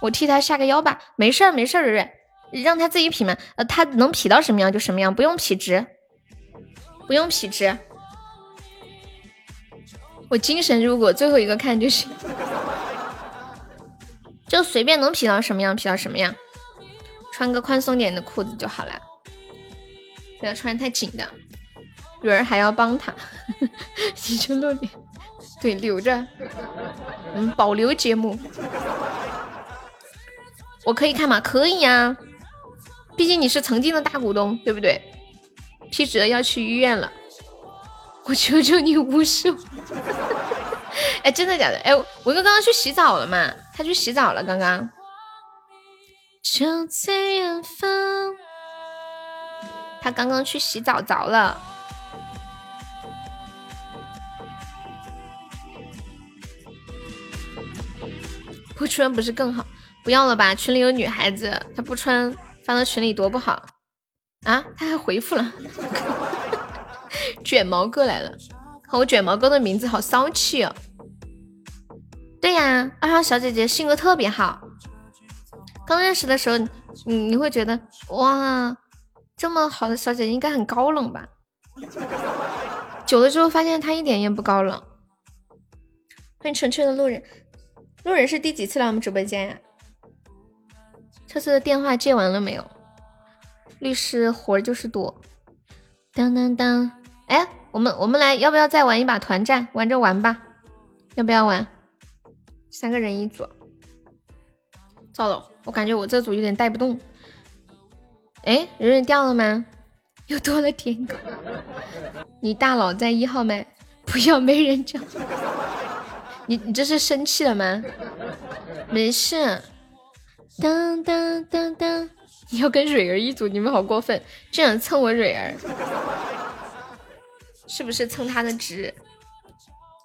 我替他下个腰吧，没事儿没事儿，蕊蕊，让他自己劈嘛。呃，他能劈到什么样就什么样，不用劈直，不用劈直。我精神如果最后一个看就行，就随便能劈到什么样劈到什么样，穿个宽松点的裤子就好了，不要穿太紧的。蕊儿还要帮他，你就露脸，对，留着，嗯，保留节目。我可以看吗？可以呀，毕竟你是曾经的大股东，对不对？劈直了要去医院了。我求求你无视我！哎，真的假的？哎，文哥刚刚去洗澡了嘛？他去洗澡了，刚刚。就在远方。他刚刚去洗澡澡了。不穿不是更好？不要了吧，群里有女孩子，她不穿发到群里多不好啊！他还回复了。卷毛哥来了，看我卷毛哥的名字好骚气哦。对呀，二号小姐姐性格特别好。刚认识的时候，你你会觉得哇，这么好的小姐姐应该很高冷吧？久了之后发现她一点也不高冷。欢迎纯粹的路人，路人是第几次来我们直播间呀？这次的电话接完了没有？律师活就是多。当当当。哎，我们我们来，要不要再玩一把团战？玩着玩吧，要不要玩？三个人一组。糟了，我感觉我这组有点带不动。哎，人人掉了吗？又多了点狗。你大佬在一号麦，不要没人叫。你你这是生气了吗？没事。当当当当，你要跟蕊儿一组，你们好过分，这样蹭我蕊儿。是不是蹭他的值？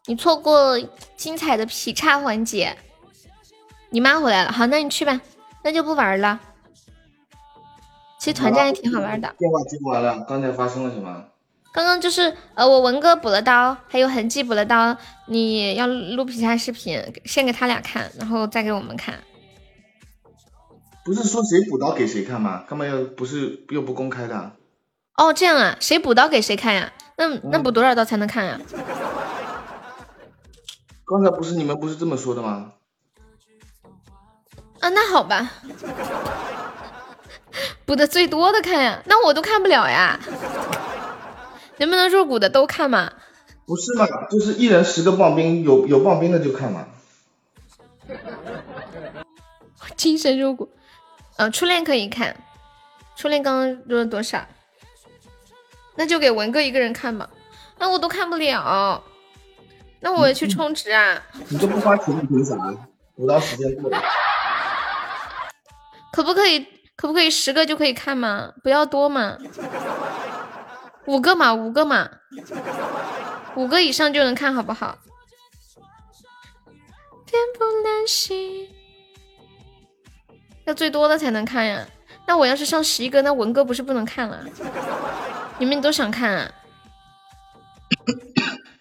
你错过精彩的劈叉环节。你妈回来了，好，那你去吧，那就不玩了。其实团战也挺好玩的。电话接完了，刚才发生了什么？刚刚就是呃，我文哥补了刀，还有痕迹补了刀。你要录劈叉视频，先给他俩看，然后再给我们看。不是说谁补刀给谁看吗？干嘛要不是又不公开的？哦，这样啊，谁补刀给谁看呀？那那补多少刀才能看呀？刚才不是你们不是这么说的吗？啊，那好吧，补的最多的看呀，那我都看不了呀。能不能入股的都看嘛？不是嘛，就是一人十个棒冰，有有棒冰的就看嘛。精神入股，呃，初恋可以看，初恋刚刚入了多少？那就给文哥一个人看吧，那我都看不了，那我去充值啊！你都不花钱，你凭啥？补刀时间过了，可不可以？可不可以十个就可以看吗？不要多嘛，五个嘛，五个嘛，五个以上就能看好不好？要最多的才能看呀。那我要是上十一个，那文哥不是不能看了？你们都想看啊？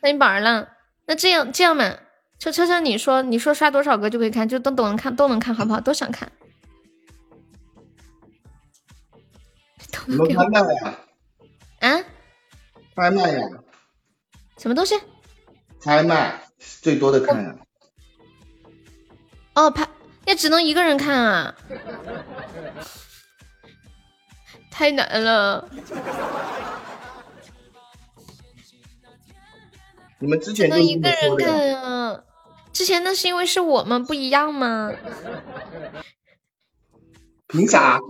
那你宝儿了？那这样这样嘛，车车车，你说你说刷多少个就可以看，就都都能看，都能看好不好？都想看。你们拍卖呀？啊？拍卖呀？什么东西？拍卖最多的看呀？哦，拍也只能一个人看啊。太难了！你们之前能一个人看啊？之前那是因为是我们不一样吗？凭啥？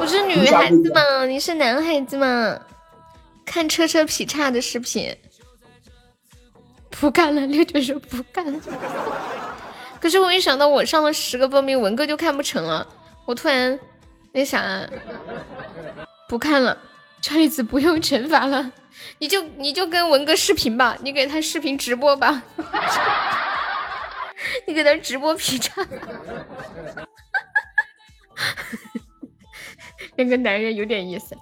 我是女孩子嘛，你是男孩子嘛？看车车劈叉的视频，不干了，六九说不干了。可是我一想到我上了十个报名，文哥就看不成了，我突然。那啥，不看了，车厘子不用惩罚了，你就你就跟文哥视频吧，你给他视频直播吧，你给他直播劈叉，那个男人有点意思。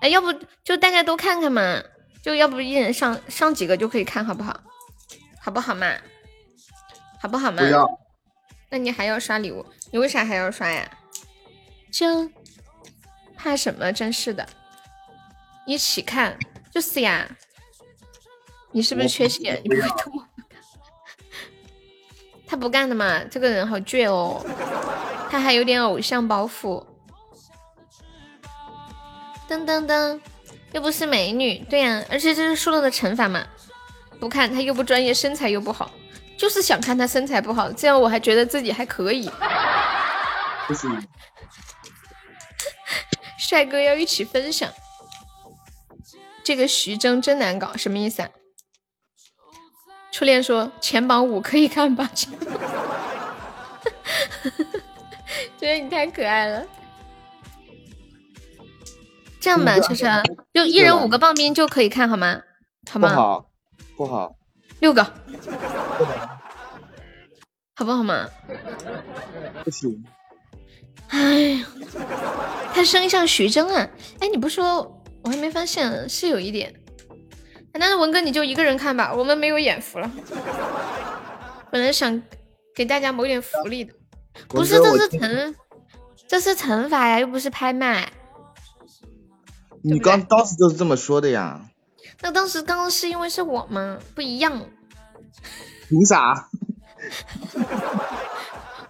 哎，要不就大家都看看嘛，就要不一人上上几个就可以看好不好？好不好嘛？好不好嘛？不要。那你还要刷礼物？你为啥还要刷呀？就怕什么？真是的，一起看就是呀。你是不是缺血？你不会动吗？他不干的嘛，这个人好倔哦，他还有点偶像包袱。噔噔噔，又不是美女，对呀，而且这是输了的惩罚嘛。不看他又不专业，身材又不好，就是想看他身材不好，这样我还觉得自己还可以。不是。帅哥要一起分享，这个徐峥真难搞，什么意思啊？初恋说前榜五可以看吧，觉得你太可爱了。这样吧，车车，就一人五个棒冰就可以看好吗？好吗？不好，不好。六个，好不好嘛？不行。哎呀，他声音像徐峥啊！哎，你不说我还没发现，是有一点。那是文哥，你就一个人看吧，我们没有眼福了。本来想给大家谋点福利的，不是，这是惩，这是惩罚呀，又不是拍卖。你刚当时就是这么说的呀？那当时刚刚是因为是我吗？不一样。凭啥？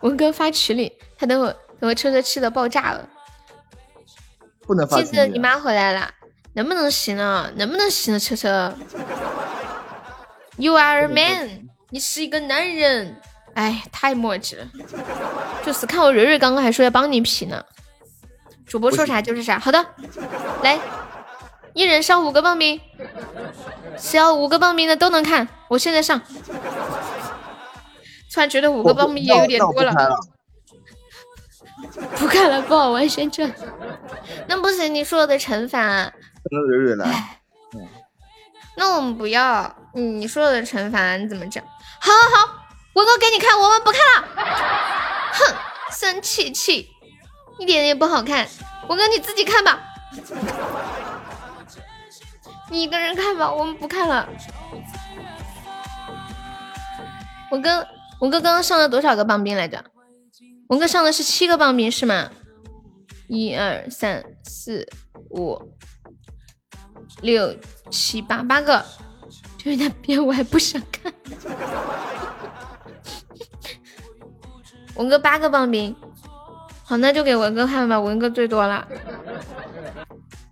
文哥发群里，他等会。等会车车气的爆炸了，不能放。记得你妈回来了，能不能行啊？能不能行啊？车车，You are a man，你是一个男人。哎，太墨迹了。就是看我蕊蕊刚刚还说要帮你匹呢，主播说啥就是啥。好的，来，一人上五个棒冰，只要五个棒冰的都能看。我现在上，突然觉得五个棒冰也有点多了。不看了，不好玩，先撤。那不行，你说我的惩罚。让蕊蕊来。那我们不要。你说我的惩罚你怎么整？好，好，好，文哥给你看，我们不看了。哼，生气气，一点也不好看。文哥你自己看吧，你一个人看吧，我们不看了。文哥，文哥刚刚上了多少个棒冰来着？文哥上的是七个棒冰是吗？一二三四五六七八八个，就是那边我还不想看。文哥八个棒冰，好，那就给文哥看吧，文哥最多了。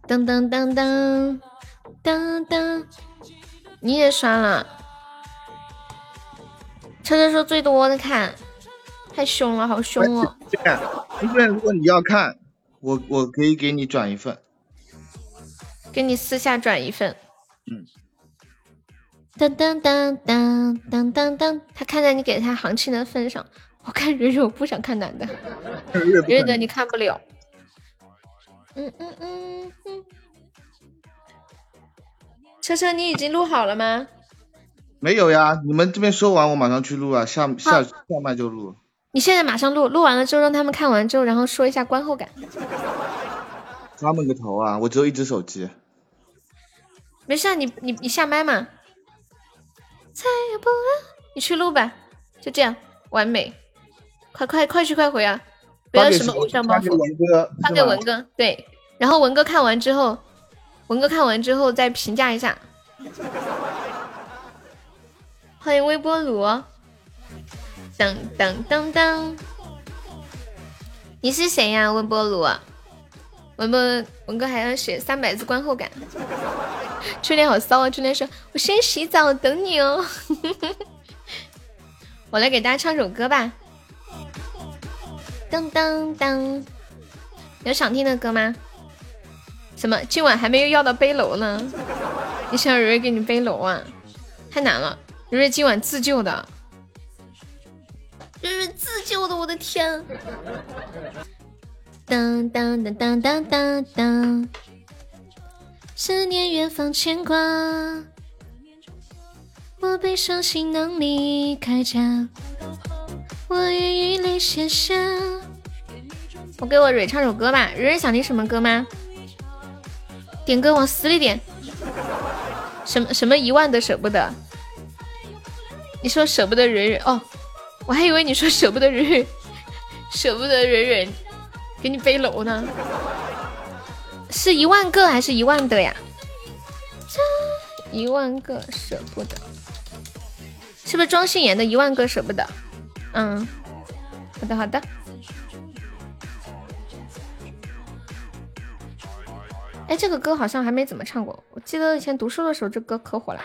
噔噔噔噔噔噔，你也刷了？车车说最多的看。太凶了，好凶哦！不是，如果你要看，我我可以给你转一份，给你私下转一份。嗯。当当当当当当当，他看在你给他行情的份上，我看蕊蕊，我不想看男的，蕊蕊的你看不了。嗯嗯嗯嗯。车车，你已经录好了吗？没有呀，你们这边说完，我马上去录啊，下下下麦就录。你现在马上录，录完了之后让他们看完之后，然后说一下观后感。他们个头啊！我只有一只手机。没事，你你你下麦嘛。再也不你去录吧，就这样，完美。快快快去快回啊！不要什么偶像包袱。发给文哥。发给文哥，对。然后文哥看完之后，文哥看完之后再评价一下。欢迎微波炉。当当当当，你是谁呀？微波炉，文波文哥还要写三百字观后感。初恋好骚啊！初恋说：“我先洗澡等你哦。”我来给大家唱首歌吧。当当当，有想听的歌吗？什么？今晚还没有要到背篓呢？你想蕊蕊给你背篓啊？太难了，蕊蕊今晚自救的。蕊蕊自救的，我的天！当当当当当当当思念远方牵挂。我背上行囊离开家，我愿与泪写下。我给我蕊唱首歌吧，蕊蕊想听什么歌吗？点歌往死里点。什么什么一万的舍不得？你说舍不得蕊蕊哦，我还以为你说舍不得蕊蕊，舍不得蕊蕊给你背楼呢。是一万个还是一万的呀？一万个舍不得，是不是庄心妍的一万个舍不得？嗯，好的好的。哎，这个歌好像还没怎么唱过，我记得以前读书的时候这歌可火了。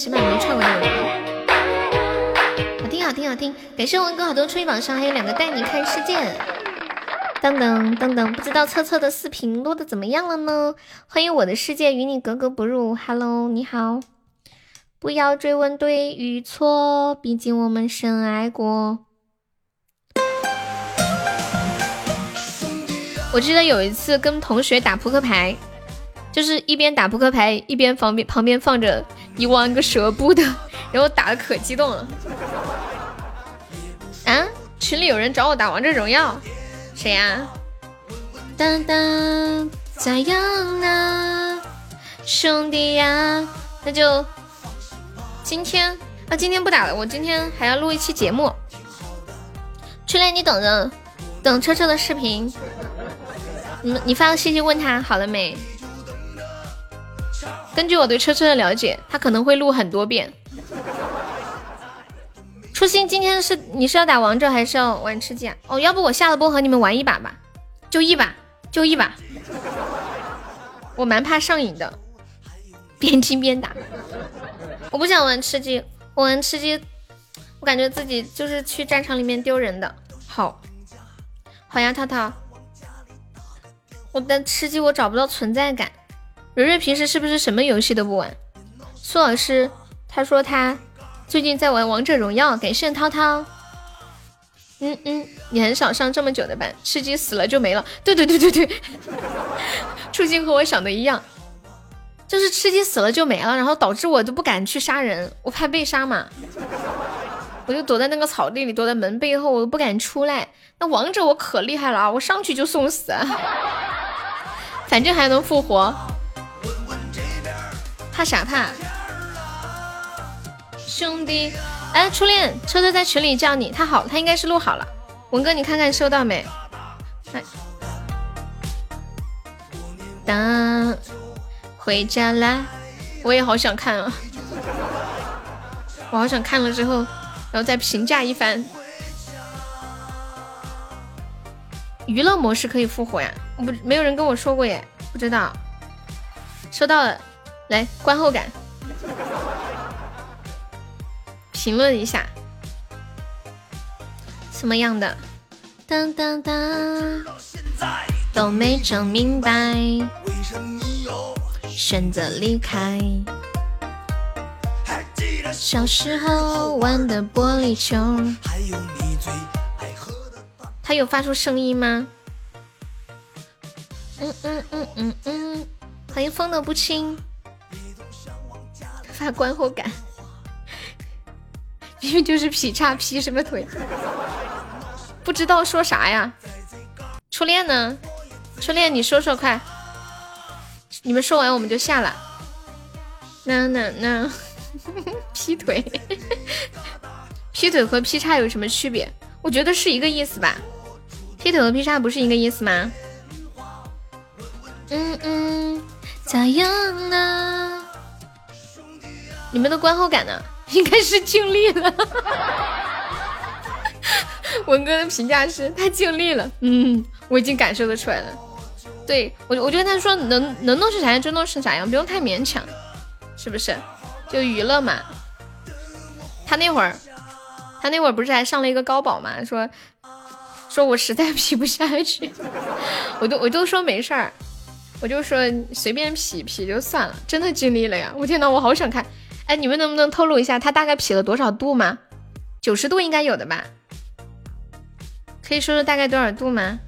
好像在喜马没唱过这首歌，好听好听好听！感谢文哥好多吹榜上，还有两个带你看世界。噔噔噔噔，不知道测测的视频录的怎么样了呢？欢迎我的世界与你格格不入，Hello，你好。不要追问对与错，毕竟我们深爱过。我记得有一次跟同学打扑克牌，就是一边打扑克牌一边旁边旁边放着一万个舍不得，然后打的可激动了。啊，群里有人找我打王者荣耀，谁呀、当当咋样呢，兄弟呀？那就今天啊，今天不打了，我今天还要录一期节目。初恋，你等着，等车车的视频。你你发个信息问他好了没？根据我对车车的了解，他可能会录很多遍。初心，今天是你是要打王者还是要玩吃鸡啊？哦，要不我下了播和你们玩一把吧，就一把，就一把。我蛮怕上瘾的，边听边打。我不想玩吃鸡，我玩吃鸡，我感觉自己就是去战场里面丢人的。好，好呀，涛涛。我的吃鸡我找不到存在感。蕊蕊平时是不是什么游戏都不玩？苏老师他说他最近在玩王者荣耀。感谢涛涛。嗯嗯，你很少上这么久的班，吃鸡死了就没了。对对对对对，初心 和我想的一样，就是吃鸡死了就没了，然后导致我都不敢去杀人，我怕被杀嘛，我就躲在那个草地里，躲在门背后，我都不敢出来。那王者我可厉害了啊，我上去就送死，反正还能复活，怕啥怕？兄弟。哎，初恋，车车在群里叫你，他好，他应该是录好了。文哥，你看看收到没？来，等回家啦！我也好想看啊，我好想看了之后，然后再评价一番。娱乐模式可以复活呀？不，没有人跟我说过耶，不知道。收到了，来观后感。评论一下，什么样的？当当当，都没整明白，选择离开。小时候玩的玻璃球，他有发出声音吗？嗯嗯嗯嗯嗯，欢迎风的不轻，发观后感。明明就是劈叉劈什么腿，不知道说啥呀？初恋呢？初恋，你说说快！你们说完我们就下了。那那那，劈腿，劈腿和劈叉有什么区别？我觉得是一个意思吧。劈腿和劈叉不是一个意思吗？嗯嗯，咋样呢？你们的观后感呢？应该是尽力了，文哥的评价是他尽力了，嗯，我已经感受得出来了。对我，我就跟他说能能弄成啥样就弄成啥样，不用太勉强，是不是？就娱乐嘛。他那会儿，他那会儿不是还上了一个高保嘛？说说我实在劈不下去，我都我都说没事儿，我就说随便劈劈就算了，真的尽力了呀！我天呐，我好想看。哎，你们能不能透露一下他大概劈了多少度吗？九十度应该有的吧？可以说说大概多少度吗？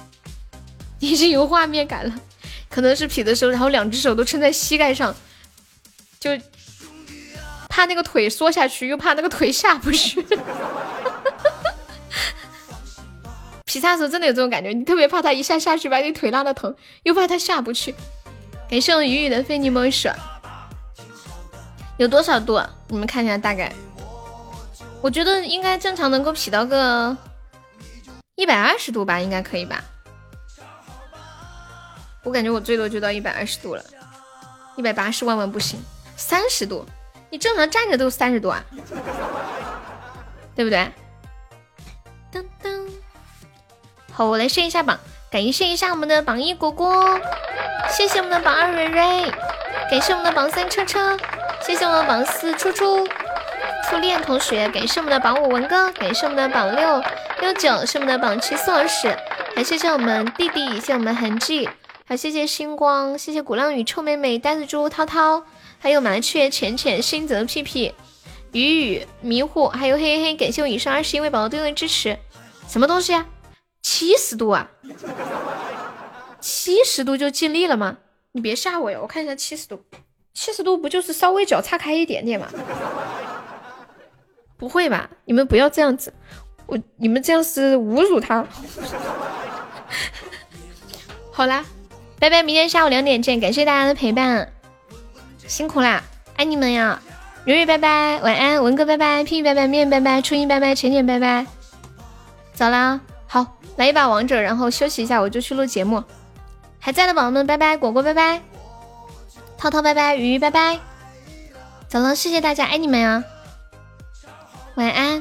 已经有画面感了，可能是劈的时候，然后两只手都撑在膝盖上，就怕那个腿缩下去，又怕那个腿下不去。劈叉的时候真的有这种感觉，你特别怕他一下下去把你腿拉的疼，又怕他下不去。感谢我雨雨的非你莫属。有多少度？你们看一下大概。我觉得应该正常能够劈到个一百二十度吧，应该可以吧？我感觉我最多就到一百二十度了，一百八十万万不行。三十度，你正常站着都三十度啊，对不对？噔噔。好，我来试一下榜，感谢一下我们的榜一果果，谢谢我们的榜二蕊蕊，感谢我们的榜三车车。谢谢我们榜四初初初恋同学，感谢我们的榜五文哥，感谢我们的榜六六九，是我们的榜七宋老师，还谢谢我们弟弟，谢谢我们痕迹，还谢谢星光，谢谢鼓浪屿臭妹妹呆子猪涛涛，还有麻雀浅浅新泽屁屁雨雨迷糊，还有嘿嘿嘿，感谢我以上二十一位宝宝对我的支持。什么东西啊？七十度啊？七十度就尽力了吗？你别吓我呀！我看一下七十度。七十度不就是稍微脚岔开一点点吗不会吧？你们不要这样子我你们这样是侮辱他 好啦拜拜明天下午两点见感谢大家的陪伴辛苦啦爱你们呀瑞瑞拜拜晚安文哥拜拜屁屁拜拜面拜拜初音拜拜浅浅拜拜。走啦好来一把王者然后休息一下我就去录节目。还在的宝宝们拜拜果果拜拜。涛涛拜拜，鱼鱼拜拜，走了，谢谢大家，爱你们呀，晚安。